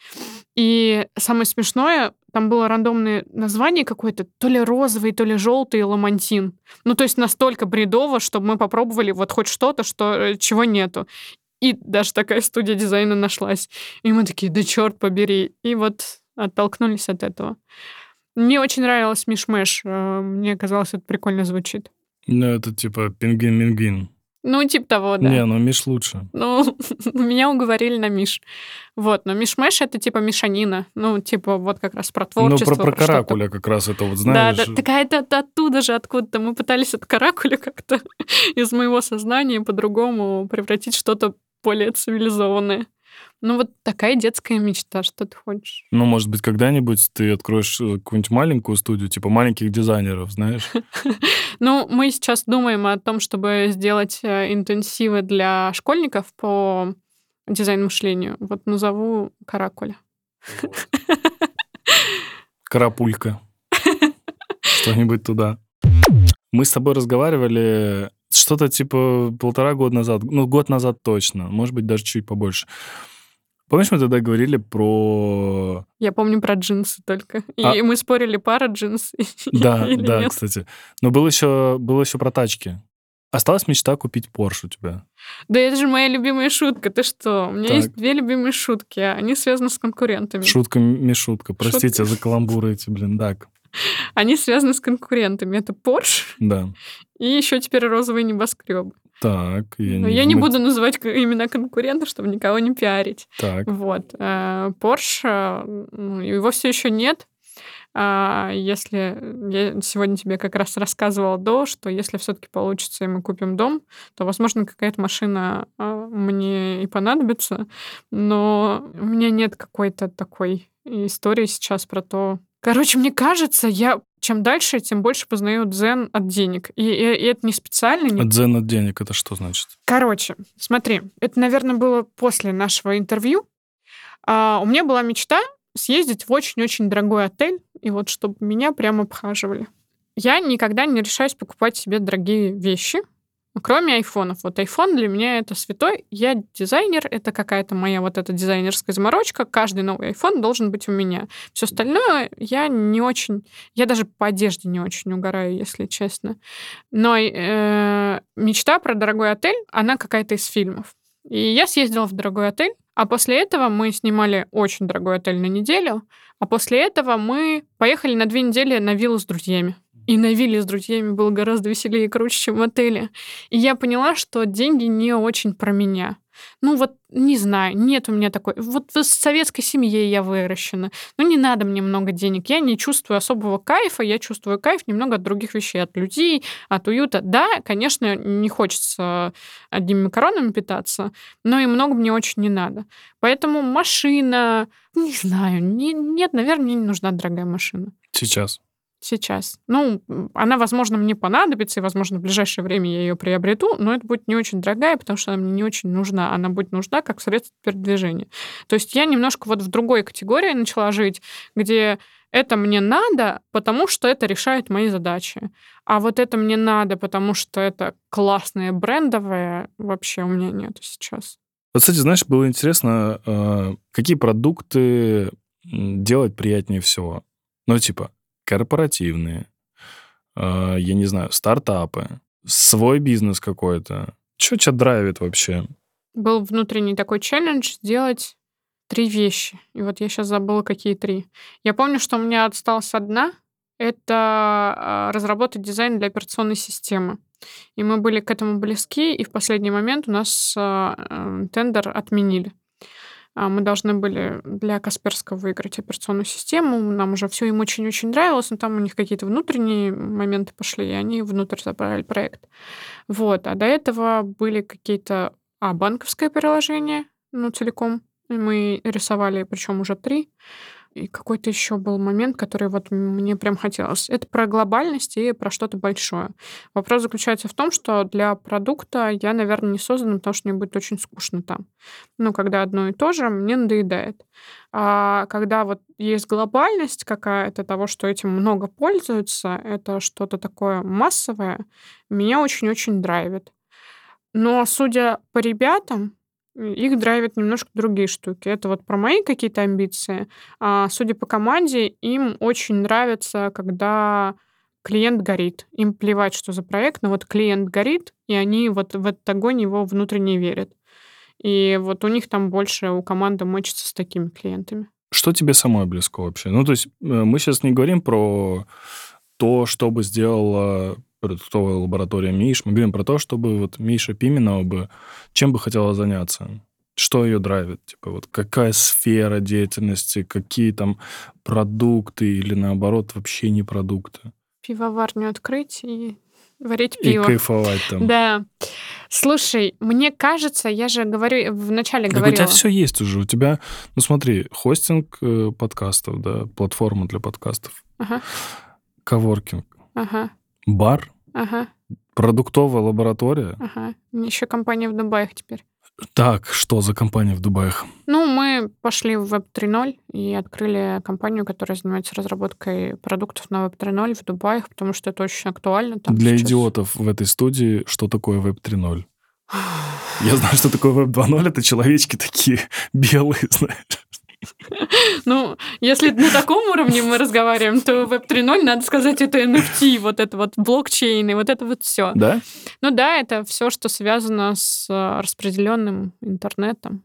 И самое смешное, там было рандомное название какое-то, то ли розовый, то ли желтый ламантин. Ну, то есть настолько бредово, чтобы мы попробовали вот хоть что-то, что, э, чего нету. И даже такая студия дизайна нашлась. И мы такие, да черт побери. И вот оттолкнулись от этого. Мне очень нравилось Мишмэш. Э, Мне казалось, это прикольно звучит. Ну, это типа пингвин-мингвин. Ну, типа того, да. Не, ну Миш лучше. Ну, меня уговорили на Миш. Вот, но Мишмэш — это типа мешанина. Ну, типа вот как раз про Ну, творчество. про, про что-то. каракуля как раз это вот, Да, знаешь. да, так а это от- оттуда же, откуда-то. Мы пытались от каракуля как-то из моего сознания по-другому превратить что-то более цивилизованное. Ну, вот такая детская мечта, что ты хочешь. Ну, может быть, когда-нибудь ты откроешь э, какую-нибудь маленькую студию, типа маленьких дизайнеров, знаешь? Ну, мы сейчас думаем о том, чтобы сделать э, интенсивы для школьников по дизайн-мышлению. Вот назову каракуля. Карапулька. Что-нибудь туда. Мы с тобой разговаривали что-то типа полтора года назад, ну, год назад точно, может быть, даже чуть побольше. Помнишь, мы тогда говорили про... Я помню про джинсы только. И А- мы спорили, пара джинс Да, или да, нет. кстати. Но было еще, было еще про тачки. Осталась мечта купить Порш у тебя. Да это же моя любимая шутка. Ты что? У меня Так. есть две любимые шутки. а Они связаны с конкурентами. Шутка, мишутка. Простите за каламбуры эти, блин. Так, Они связаны с конкурентами. Это Porsche да. и еще теперь розовые небоскребы. Так, я Но не... я не буду называть имена конкурентов, чтобы никого не пиарить. Так, Вот. э, Porsche, э, ну, его все еще нет. А, Если я сегодня тебе как раз рассказывала до, что если все-таки получится и мы купим дом, то, возможно, какая-то машина а, мне и понадобится, но у меня нет какой-то такой истории сейчас про то. Короче, мне кажется, я чем дальше, тем больше познаю дзен от денег. И, и- и это не специально, не от дзен от денег, это что значит? Короче, смотри, это, наверное, было после нашего интервью. А, у меня была мечта съездить в очень-очень дорогой отель, и вот чтобы меня прямо обхаживали. Я никогда не решаюсь покупать себе дорогие вещи, кроме айфонов. Вот айфон для меня это святой. Я дизайнер, это какая-то моя вот эта дизайнерская заморочка. Каждый новый айфон должен быть у меня. Все остальное я не очень... Я даже по одежде не очень угораю, если честно. Но э, мечта про дорогой отель, она какая-то из фильмов. И я съездила в дорогой отель, а после этого мы снимали очень дорогой отель на неделю, а после этого мы поехали на две недели на виллу с друзьями. И на вилле с друзьями было гораздо веселее и круче, чем в отеле. И я поняла, что деньги не очень про меня. Ну вот, не знаю, нет у меня такой... Вот в советской семье я выращена. Ну не надо мне много денег. Я не чувствую особого кайфа. Я чувствую кайф немного от других вещей. От людей, от уюта. Да, конечно, не хочется одними макаронами питаться, но и много мне очень не надо. Поэтому машина... Не знаю. не- нет, наверное, мне не нужна дорогая машина. Сейчас. Сейчас. Ну, она, возможно, мне понадобится, и, возможно, в ближайшее время я ее приобрету, но это будет не очень дорогая, потому что она мне не очень нужна. Она будет нужна как средство передвижения. То есть я немножко вот в другой категории начала жить, где это мне надо, потому что это решает мои задачи. А вот это мне надо, потому что это классное, брендовое, вообще у меня нет сейчас. Вот, кстати, знаешь, было интересно, э, какие продукты делать приятнее всего? Ну, типа, корпоративные, э, я не знаю, стартапы, свой бизнес какой-то. Что тебя драйвит вообще? был внутренний такой челлендж сделать три вещи. И вот я сейчас забыла, какие три. Я помню, что у меня осталась одна. Это а, разработать дизайн для операционной системы. И мы были к этому близки, и в последний момент у нас а, э, тендер отменили. А, Мы должны были для Касперского выиграть операционную систему. Нам уже все им очень-очень нравилось, но там у них какие-то внутренние моменты пошли, и они внутрь забрали проект. Вот. А до этого были какие-то а, банковское приложение, ну, целиком. Мы рисовали, причем уже три. И какой-то еще был момент, который вот мне прям хотелось. Это про глобальность и про что-то большое. Вопрос заключается в том, что для продукта я, наверное, не создана, потому что мне будет очень скучно там. Ну, когда одно и то же, мне надоедает. А когда вот есть глобальность какая-то того, что этим много пользуются, это что-то такое массовое, меня очень-очень драйвит. Но судя по ребятам, их драйвят немножко другие штуки. Это вот про мои какие-то амбиции. А, судя по команде, им очень нравится, когда клиент горит. Им плевать, что за проект, но вот клиент горит, и они вот в этот огонь его внутренне верят. И вот у них там больше у команды мочится с такими клиентами. Что тебе самой близко вообще? Ну, то есть э, мы сейчас не говорим про то, что бы сделала продуктовая лаборатория Миш. Мы говорим про то, чтобы вот Миша Пименова бы чем бы хотела заняться. Что ее драйвит? Типа вот какая сфера деятельности, какие там продукты или наоборот вообще не продукты? Пивоварню открыть и варить И пиво. кайфовать там. Да. Слушай, мне кажется, я же говорю, вначале Так у говорила. тебя все есть уже. У тебя, ну смотри, хостинг э, подкастов, да, платформа для подкастов, Ага, коворкинг, ага, бар, ага, продуктовая лаборатория. ага. Еще компания в Дубаях теперь. Так, что за компания в Дубаях? Ну, мы пошли в Web 3.0 и открыли компанию, которая занимается разработкой продуктов на Web 3.0 в Дубаях, потому что это очень актуально. Там Для сейчас. идиотов в этой студии, что такое Web 3.0? Я знаю, что такое Web 2.0. Это человечки такие белые, знаешь. Ну, если на таком уровне мы разговариваем, то Web 3.0, надо сказать, это NFT, вот это вот блокчейн и вот это вот все. Да? Ну да, это все, что связано с э, распределенным интернетом,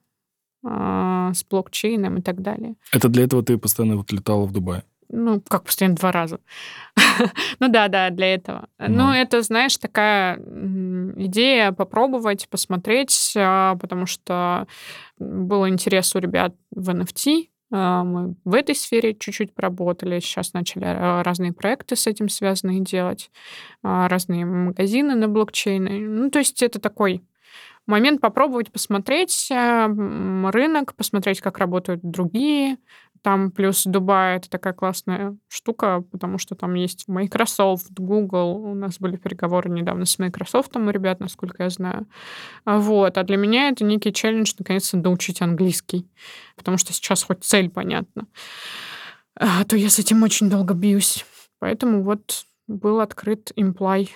а, с блокчейном и так далее. Это для этого ты постоянно вот летала в Дубай. Ну, как постоянно два раза. ну да, да, для этого. Ну. Ну, это, знаешь, такая идея попробовать, посмотреть, а, потому что был интерес у ребят в NFT. а, Мы в этой сфере чуть-чуть поработали. Сейчас начали а, разные проекты с этим связанные делать, разные магазины на блокчейне. Ну, то есть это такой момент попробовать посмотреть рынок, посмотреть, как работают другие. Там плюс Дубай это такая классная штука, потому что там есть Microsoft, Google. У нас были переговоры недавно с Microsoft у ребят, насколько я знаю. А Вот. А для меня это некий челлендж наконец-то доучить английский. Потому что сейчас хоть цель понятна. А то я с этим очень долго бьюсь. Поэтому вот был открыт Imply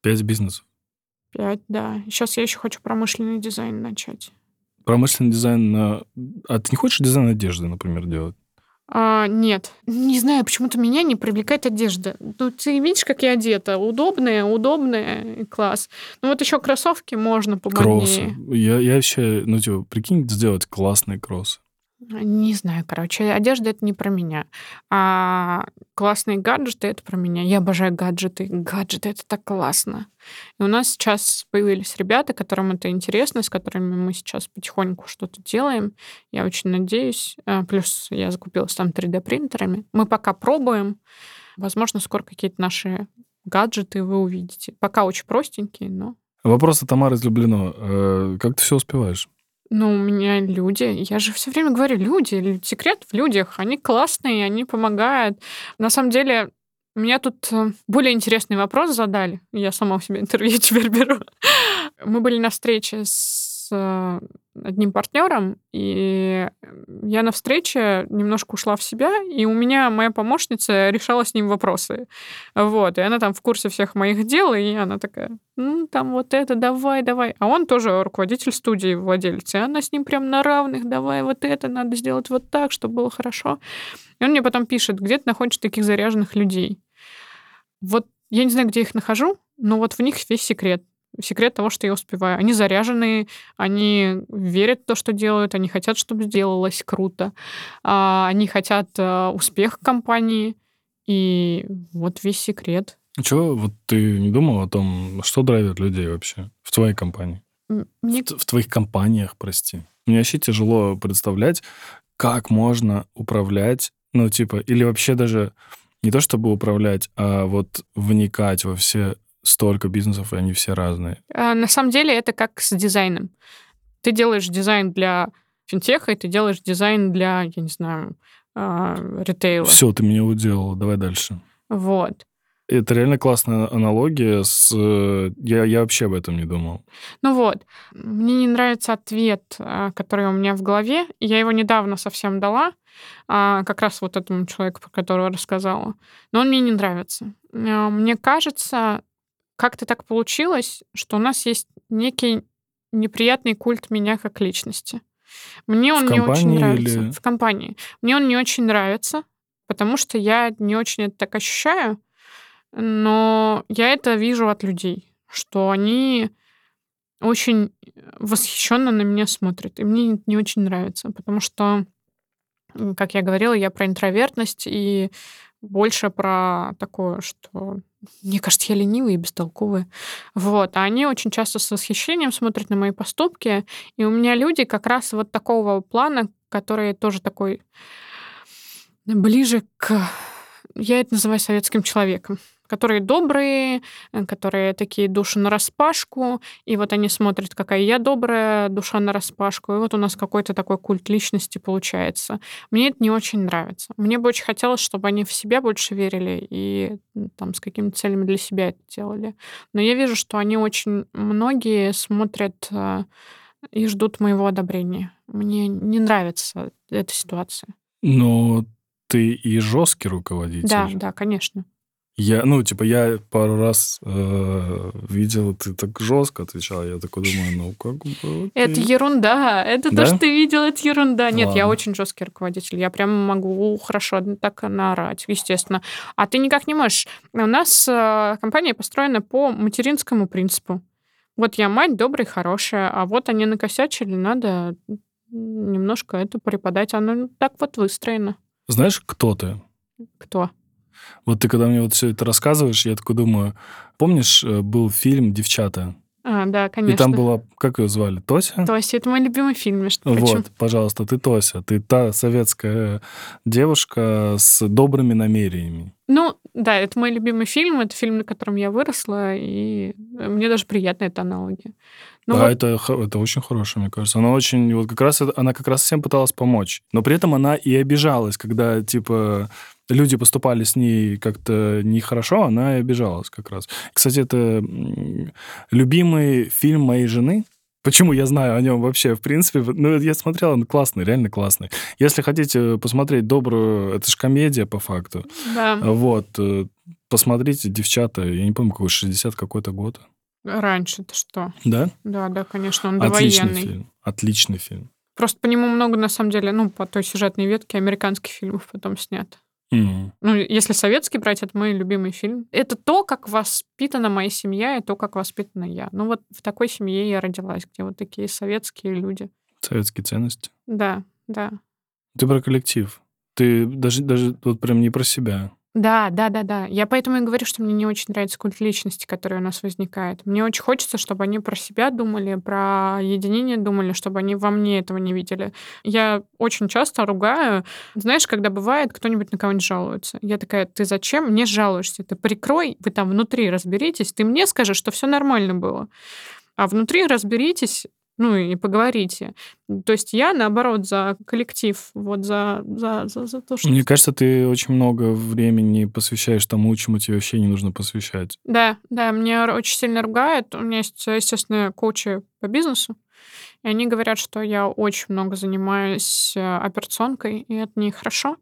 Пять бизнесов. 5, да. Сейчас я еще хочу промышленный дизайн начать. Промышленный дизайн. А ты не хочешь дизайн одежды, например, делать? А, нет. Не знаю, почему-то меня не привлекает одежда. Ну, ты видишь, как я одета. Удобная, удобная, и класс. Ну, вот еще кроссовки можно Кроссы. помоднее. Я, я вообще, ну, типа, прикинь, сделать классные кроссы. Не знаю, короче, одежда это не про меня. А классные гаджеты это про меня. Я обожаю гаджеты. Гаджеты это так классно. И у нас сейчас появились ребята, которым это интересно, с которыми мы сейчас потихоньку что-то делаем. Я очень надеюсь. А, Плюс я закупилась там 3D-принтерами. Мы пока пробуем. Возможно, скоро какие-то наши гаджеты вы увидите. Пока очень простенькие, но Вопрос от Тамары из Люблино. Э, Как ты все успеваешь? Ну, у меня люди. Я же все время говорю, люди. Лю- Секрет в людях. Они классные, они помогают. На самом деле, меня тут э, более интересный вопрос задали. Я сама у себя интервью теперь беру. Мы были на встрече с одним партнером, и я на встрече немножко ушла в себя, и у меня моя помощница решала с ним вопросы. Вот, и она там в курсе всех моих дел, и она такая, ну, там вот это, давай, давай. А он тоже руководитель студии, владелец, и она с ним прям на равных, давай вот это, надо сделать вот так, чтобы было хорошо. И он мне потом пишет, где ты находишь таких заряженных людей? Вот я не знаю, где их нахожу, но вот в них весь секрет. Секрет того, что я успеваю. Они заряженные, они верят в то, что делают, они хотят, чтобы сделалось круто, а, они хотят а, успеха компании, и вот весь секрет. Чего вот ты не думал о том, что драйвит людей вообще в твоей компании? Мне В, в твоих компаниях, прости. Мне вообще тяжело представлять, как можно управлять, ну, типа, или вообще даже не то чтобы управлять, а вот вникать во все столько бизнесов, и они все разные. А, На самом деле это как с дизайном. Ты делаешь дизайн для финтеха, и ты делаешь дизайн для, я не знаю, а, ритейла. Все, ты меня уделала. Давай дальше. Вот. Это реально классная аналогия с... э, Я, я вообще об этом не думал. Ну вот, мне не нравится ответ, а, который у меня в голове. Я его недавно совсем дала, как раз вот этому человеку, про которого рассказала. Но он мне не нравится. Мне кажется, как-то так получилось, что у нас есть некий неприятный культ меня как личности. Мне он не очень нравится. или- В компании. Мне он не очень нравится, потому что я не очень это так ощущаю, но я это вижу от людей, что они очень восхищенно на меня смотрят. И мне не очень нравится, потому что, как я говорила, я про интровертность и больше про такое, что мне кажется, я ленивая и бестолковая. Вот. А они очень часто с восхищением смотрят на мои поступки. И у меня люди как раз вот такого плана, которые тоже такой ближе к... Я это называю советским человеком которые добрые, э, которые такие души на распашку, и вот они смотрят, какая я добрая, душа на распашку, и вот у нас какой-то такой культ личности получается. Мне это не очень нравится. Мне бы очень хотелось, чтобы они в себя больше верили и там с какими-то целями для себя это делали. Но я вижу, что они очень многие смотрят э, и ждут моего одобрения. Мне не нравится эта ситуация. Но ты и жесткий руководитель. Да, да, конечно. Я, ну, типа, я пару раз э, видел, ты так жестко отвечал, я такой думаю, ну, как бы... Это ерунда. Это Да? то, что ты видел, это ерунда. Нет, я Ладно. очень жесткий руководитель. Я прям могу хорошо так наорать, естественно. А ты никак не можешь. У нас э, компания построена по материнскому принципу. Вот я мать добрая, хорошая, а вот они накосячили, надо немножко это преподать. Оно так вот выстроено. Знаешь, кто ты? Кто? Вот ты когда мне вот все это рассказываешь, я такой думаю, помнишь, э, был фильм «Девчата»? А, да, конечно. И там была, как ее звали, Тося? Тося, это мой любимый фильм, между прочим. Вот, пожалуйста, ты Тося. Ты та советская девушка с добрыми намерениями. Ну, да, это мой любимый фильм, это фильм, на котором я выросла, и мне даже приятна эта аналогия. Ну, да, вот, это, это очень хорошее, мне кажется. Она очень, вот как раз, она как раз всем пыталась помочь. Но при этом она и обижалась, когда, типа, люди поступали с ней как-то нехорошо, она и обижалась как раз. Кстати, это любимый фильм моей жены. Почему я знаю о нем вообще, в принципе? Ну, я смотрел, он классный, реально классный. Если хотите посмотреть добрую... Это же комедия, по факту. да, Вот. э, Посмотрите «Девчата». Я не помню, какой, 60 какой-то год. Раньше-то что? Да? Да, да, конечно, он Отличный довоенный. фильм. Отличный фильм. Просто по нему много, на самом деле, ну, по той сюжетной ветке американских фильмов потом снято. М. Ну, если советский брать, это мой любимый фильм. Это то, как воспитана моя семья, и то, как воспитана я. Ну, вот в такой семье я родилась, где вот такие советские люди. Советские ценности. Да, да. Ты про коллектив. Ты даже, даже вот прям не про себя. Да, да, да, да. Я поэтому и говорю, что мне не очень нравится культ личности, который у нас возникает. Мне очень хочется, чтобы они про себя думали, про единение думали, чтобы они во мне этого не видели. Я очень часто ругаю. Знаешь, когда бывает, кто-нибудь на кого-нибудь жалуется. Я такая, ты зачем мне жалуешься? Ты прикрой, вы там внутри разберитесь, ты мне скажешь, что все нормально было. А внутри разберитесь, ну и поговорите. То есть я, наоборот, за коллектив, вот за, за, за, за то, что... Мне кажется, ты очень много времени посвящаешь тому, чему тебе вообще не нужно посвящать. Да, да, меня р- очень сильно ругают. У меня есть, естественно, коучи по бизнесу. И они говорят, что я очень много занимаюсь э, операционкой, и это нехорошо.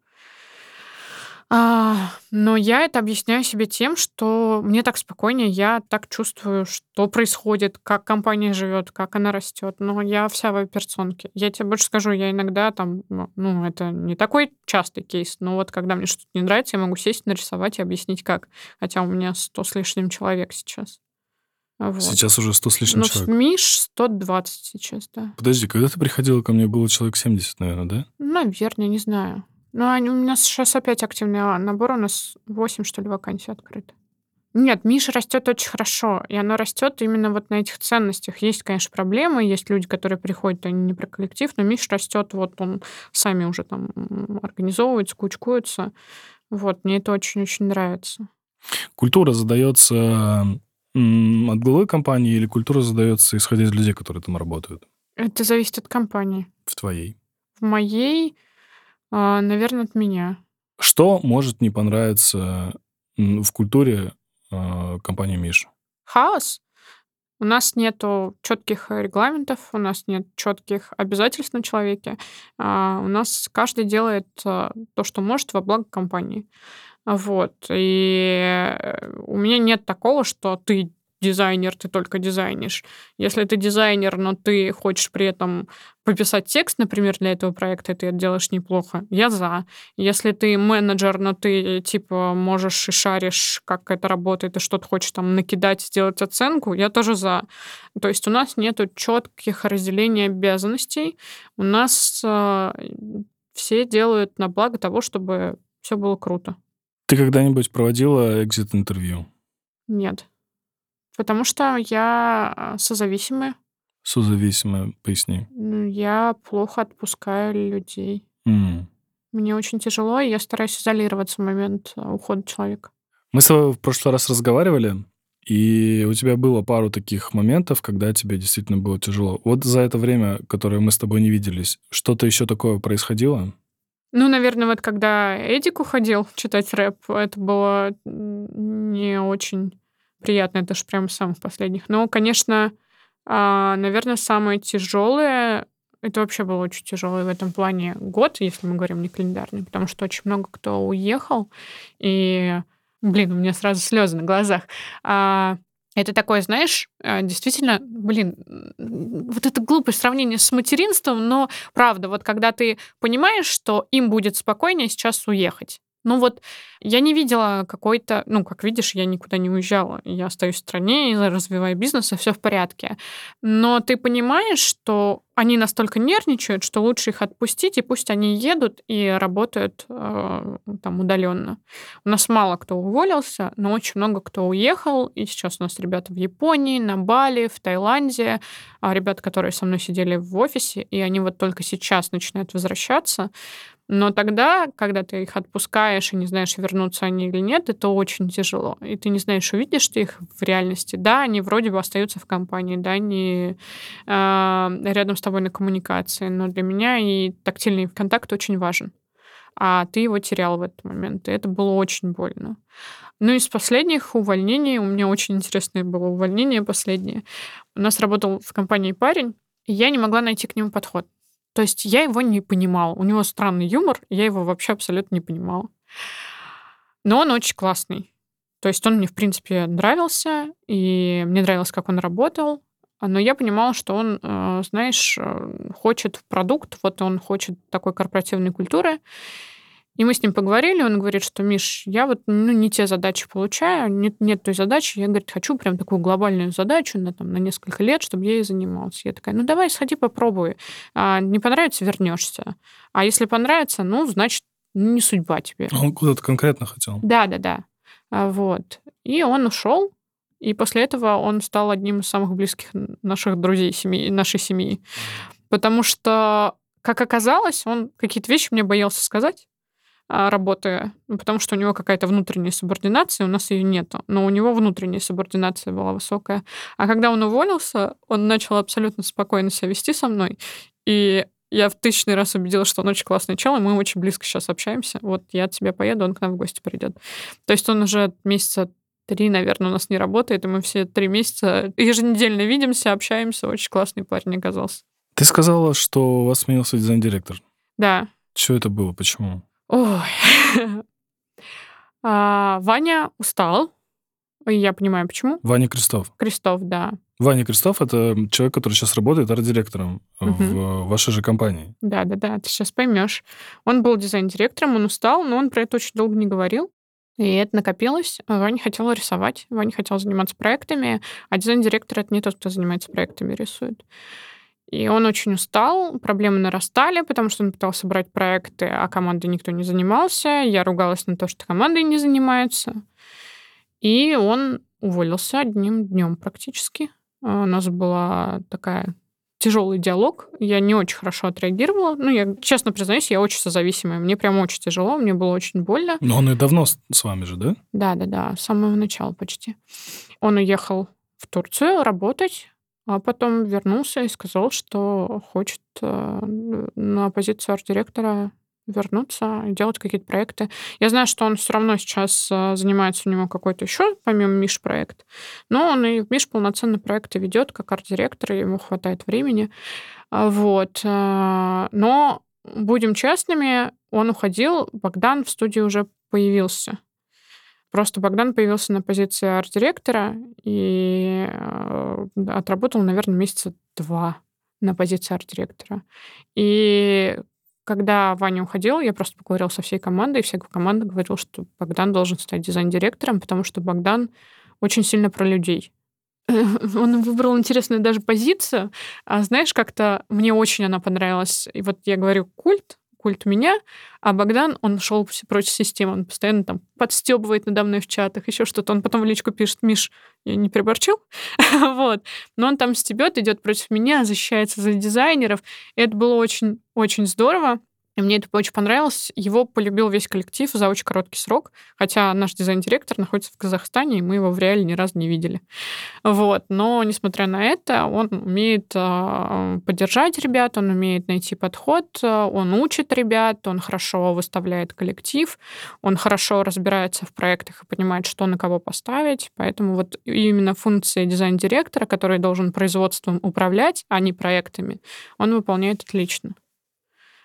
А, но я это объясняю себе тем, что мне так спокойнее, я так чувствую, что происходит, как компания живет, как она растет. Но я вся в операционке. Я тебе больше скажу, я иногда там, ну, ну, это не такой частый кейс, но вот когда мне что-то не нравится, я могу сесть, нарисовать и объяснить, как. Хотя у меня 100 с лишним человек сейчас. Вот. Сейчас уже 100 с лишним Ну, человек. Миш 120 сейчас, да. Подожди, когда ты приходила ко мне, было человек 70, наверное, да? Наверное, не знаю. Ну, они- у меня сейчас опять активный а, набор, у нас 8, что ли, вакансий открыто. Нет, Миша растет очень хорошо, и оно растет именно вот на этих ценностях. Есть, конечно, проблемы, есть люди, которые приходят, они не про коллектив, но Миша растет, вот он сами уже там м, организовывается, кучкуется. Вот, мне это очень-очень нравится. Культура задается м, от главы компании или культура задается исходя из людей, которые там работают? Это зависит от компании. В твоей. В моей А, наверное, от меня. Что может не понравиться в культуре э, компании Миш? Хаос. У нас нету четких регламентов, у нас нет четких обязательств на человеке. А, у нас каждый делает а, то, что может во благо компании. Вот. И э, у меня нет такого, что ты дизайнер, ты только дизайнишь. Если ты дизайнер, но ты хочешь при этом пописать текст, например, для этого проекта, и ты это делаешь неплохо, я за. Если ты менеджер, но ты, типа, можешь и шаришь, как это работает, и что-то хочешь там накидать, сделать оценку, я тоже за. То есть у нас нету четких разделений обязанностей. У нас э, все делают на благо того, чтобы все было круто. Ты когда-нибудь проводила экзит-интервью? Нет. Потому что я а, созависимая. Созависимая, поясни. Ну, Я плохо отпускаю людей. М. Мне очень тяжело, и я стараюсь изолироваться в момент а, ухода человека. Мы с тобой в прошлый раз разговаривали, и у тебя было пару таких моментов, когда тебе действительно было тяжело. Вот за это время, которое мы с тобой не виделись, что-то еще такое происходило? Ну, наверное, вот когда Эдик уходил читать рэп, это было не очень приятно, это же прям самых последних. Но, конечно, а, наверное, самое тяжелое, это вообще было очень тяжелый в этом плане год, если мы говорим не календарный, потому что очень много кто уехал, и, блин, у меня сразу слезы на глазах. А, это такое, знаешь, а, действительно, блин, вот это глупое сравнение с материнством, но правда, вот когда ты понимаешь, что им будет спокойнее сейчас уехать. Ну вот я не видела какой-то, ну, как видишь, я никуда не уезжала. Я остаюсь в стране, и развиваю бизнес, и все в порядке. Но ты понимаешь, что они настолько нервничают, что лучше их отпустить, и пусть они едут и работают э, там удаленно. У нас мало кто уволился, но очень много кто уехал. И сейчас у нас ребята в Японии, на Бали, в Таиланде, а ребята, которые со мной сидели в офисе, и они вот только сейчас начинают возвращаться. Но тогда, когда ты их отпускаешь и не знаешь, вернутся они или нет, это очень тяжело. И ты не знаешь, увидишь ты их в реальности. Да, они вроде бы остаются в компании, да, они э, рядом с тобой на коммуникации, но для меня и тактильный контакт очень важен. А ты его терял в этот момент, и это было очень больно. Ну, из последних увольнений, у меня очень интересное было увольнение последнее. У нас работал в компании парень, и я не могла найти к нему подход. То есть я его не понимала. У него странный юмор, я его вообще абсолютно не понимала. Но он очень классный. То есть он мне, в принципе, нравился, и мне нравилось, как он работал. Но я понимала, что он, э, знаешь, э, хочет продукт, вот он хочет такой корпоративной культуры. И мы с ним поговорили, он говорит, что, Миш, я вот ну, не те задачи получаю, нет, нет той задачи. Я, говорит, хочу прям такую глобальную задачу на, там, на несколько лет, чтобы я ей занимался. Я такая, ну давай, сходи, попробуй. А, не понравится, вернешься. А если понравится, ну, значит, не судьба тебе. Он куда-то конкретно хотел. Да, да, да. А, Вот. И он ушел, и после этого он стал одним из самых близких наших друзей семьи, нашей семьи. Потому что, как оказалось, он какие-то вещи мне боялся сказать, а, работая, ну, потому что у него какая-то внутренняя субординация, у нас ее нету, но у него внутренняя субординация была высокая. А когда он уволился, он начал абсолютно спокойно себя вести со мной, и я в тысячный раз убедилась, что он очень классный чел, и мы очень близко сейчас общаемся. Вот я от тебя поеду, он к нам в гости придет. То есть он уже месяца три, наверное, у нас не работает, и мы все три месяца еженедельно видимся, общаемся. Очень классный парень оказался. Ты сказала, что у вас сменился дизайн-директор. Да. Что это было? Почему? Ой. А, Ваня устал. Я понимаю, почему. Ваня Крестов. Крестов, да. Ваня Крестов — это человек, который сейчас работает арт-директором Мгм. в вашей же компании. Да, да, да, ты сейчас поймешь. Он был дизайн-директором, он устал, но он про это очень долго не говорил. И это накопилось. Ваня хотел рисовать, Ваня хотел заниматься проектами, а дизайн-директор — это не тот, кто занимается проектами, рисует. И он очень устал, проблемы нарастали, потому что он пытался брать проекты, а командой никто не занимался. Я ругалась на то, что командой не занимаются. И он уволился одним днем практически. А У нас была такая тяжелый диалог. Я не очень хорошо отреагировала. Ну, я честно признаюсь, я очень созависимая. Мне прям очень тяжело, мне было очень больно. Но он и давно с, с вами же, да? Да, да, да, с самого начала почти. Он уехал в Турцию работать, а потом вернулся и сказал, что хочет э, на позицию арт-директора вернуться делать какие-то проекты. Я знаю, что он все равно сейчас а, занимается у него какой-то еще, помимо Миш проект, но он и Миш полноценные проекты ведет как арт-директор, ему хватает времени. А, вот. А, но будем честными, он уходил, Богдан в студии уже появился. Просто Богдан появился на позиции арт-директора и отработал, наверное, месяца два на позиции арт-директора. И когда Ваня уходил, я просто поговорила со всей командой, и вся команда говорила, что Богдан должен стать дизайн-директором, потому что Богдан очень сильно про людей. Он выбрал интересную даже позицию. А знаешь, как-то мне очень она понравилась. И вот я говорю культ, культ меня, а Богдан, он шел против системы, он постоянно там подстебывает надо мной в чатах, еще что-то. Он потом в личку пишет, Миш, я не приборчил? вот. Но он там стебет, идет против меня, защищается за дизайнеров. Это было очень-очень здорово. И мне это очень понравилось. Его полюбил весь коллектив за очень короткий срок, хотя наш дизайн-директор находится в Казахстане, и мы его в реале ни разу не видели. Вот. Но, несмотря на это, он умеет э, поддержать ребят, он умеет найти подход, он учит ребят, он хорошо выставляет коллектив, он хорошо разбирается в проектах и понимает, что на кого поставить. Поэтому вот именно функции дизайн-директора, который должен производством управлять, а не проектами, он выполняет отлично.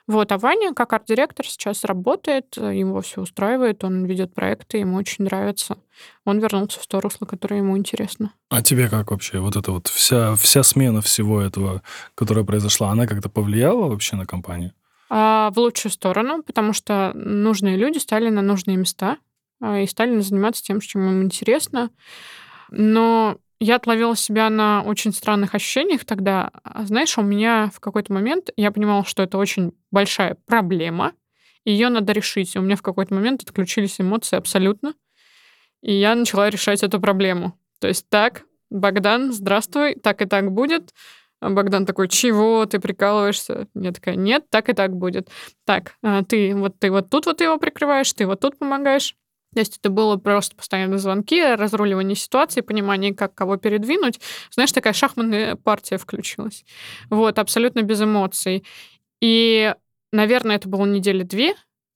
Вот, а Ваня, как арт-директор, сейчас работает, его все устраивает, он ведет проекты, ему очень нравится. Он вернулся в то русло, которое ему интересно. А тебе как вообще? Вот эта вот вся, вся смена всего этого, которая произошла, она как-то повлияла вообще на компанию? А, в лучшую сторону, потому что нужные люди стали на нужные места а, и стали заниматься тем, чем им интересно. Но я отловила себя на очень странных ощущениях тогда. А, знаешь, у меня в какой-то момент я понимала, что это очень большая проблема, и ее надо решить. И у меня в какой-то момент отключились эмоции абсолютно, и я начала решать эту проблему. То есть так, Богдан, здравствуй, так и так будет. А Богдан такой, чего, ты прикалываешься? Я такая, нет, так и так будет. Так, а, ты вот, ты вот тут вот его прикрываешь, ты вот тут помогаешь. То есть это было просто постоянные звонки, разруливание ситуации, понимание, как кого передвинуть. Знаешь, такая шахматная партия включилась. Вот, абсолютно без эмоций. И, наверное, это было недели две,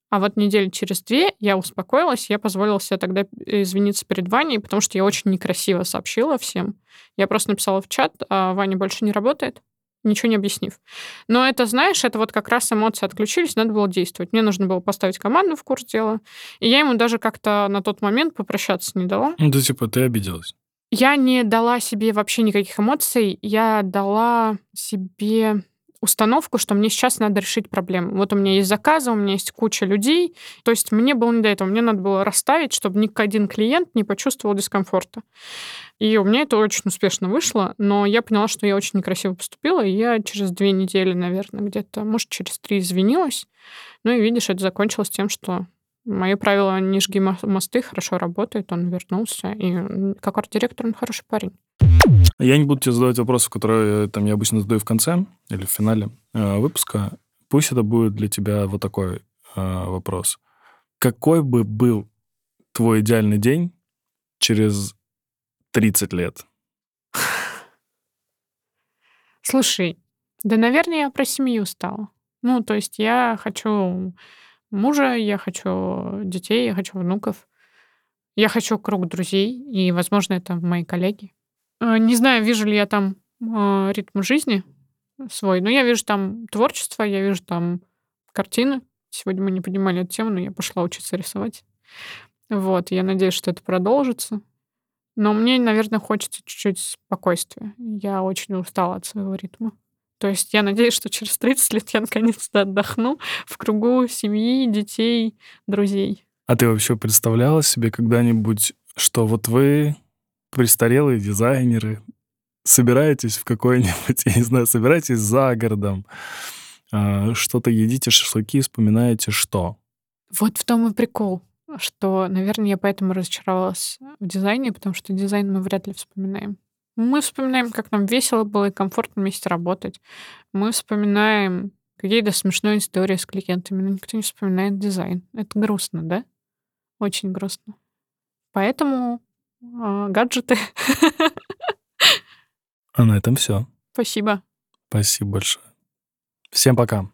а вот недели через две я успокоилась, я позволила себе тогда извиниться перед Ваней, потому что я очень некрасиво сообщила всем. Я просто написала в чат, а Ваня больше не работает ничего не объяснив. Но это, знаешь, это вот как раз эмоции отключились, надо было действовать. Мне нужно было поставить команду в курс дела. И я ему даже как-то на тот момент попрощаться не дала. Ну, да, типа, ты обиделась. Я не дала себе вообще никаких эмоций. Я дала себе установку, что мне сейчас надо решить проблему. Вот у меня есть заказы, у меня есть куча людей. То есть мне было не до этого. Мне надо было расставить, чтобы ни один клиент не почувствовал дискомфорта. И у меня это очень успешно вышло, но я поняла, что я очень некрасиво поступила, и я через две недели, наверное, где-то, может, через три извинилась. Ну и видишь, это закончилось тем, что Мое правило «не жги мосты» хорошо работает, он вернулся, и как арт-директор он хороший парень. Я не буду тебе задавать вопросы, которые там, я обычно задаю в конце или в финале э, выпуска. Пусть это будет для тебя вот такой э, вопрос. Какой бы был твой идеальный день через 30 лет? Слушай, да, наверное, я про семью стала. Ну, то есть я хочу мужа, я хочу детей, я хочу внуков. Я хочу круг друзей, и, возможно, это мои коллеги. Э, не знаю, вижу ли я там э, ритм жизни свой, но я вижу там творчество, я вижу там картины. Сегодня мы не поднимали эту тему, но я пошла учиться рисовать. Вот, я надеюсь, что это продолжится. Но мне, наверное, хочется чуть-чуть спокойствия. Я очень устала от своего ритма. То есть я надеюсь, что через 30 лет я наконец-то отдохну в кругу семьи, детей, друзей. А ты вообще представляла себе когда-нибудь, что вот вы, престарелые дизайнеры, собираетесь в какой-нибудь, я не знаю, собираетесь за городом, а, что-то едите, шашлыки, вспоминаете что? Вот в том и прикол что, наверное, я поэтому разочаровалась в дизайне, потому что дизайн мы вряд ли вспоминаем. Мы вспоминаем, как нам весело было и комфортно вместе работать. Мы вспоминаем какие-то смешные истории с клиентами, но никто не вспоминает дизайн. Это грустно, да? Очень грустно. Поэтому гаджеты. А на этом все. Спасибо. Спасибо большое. Всем пока.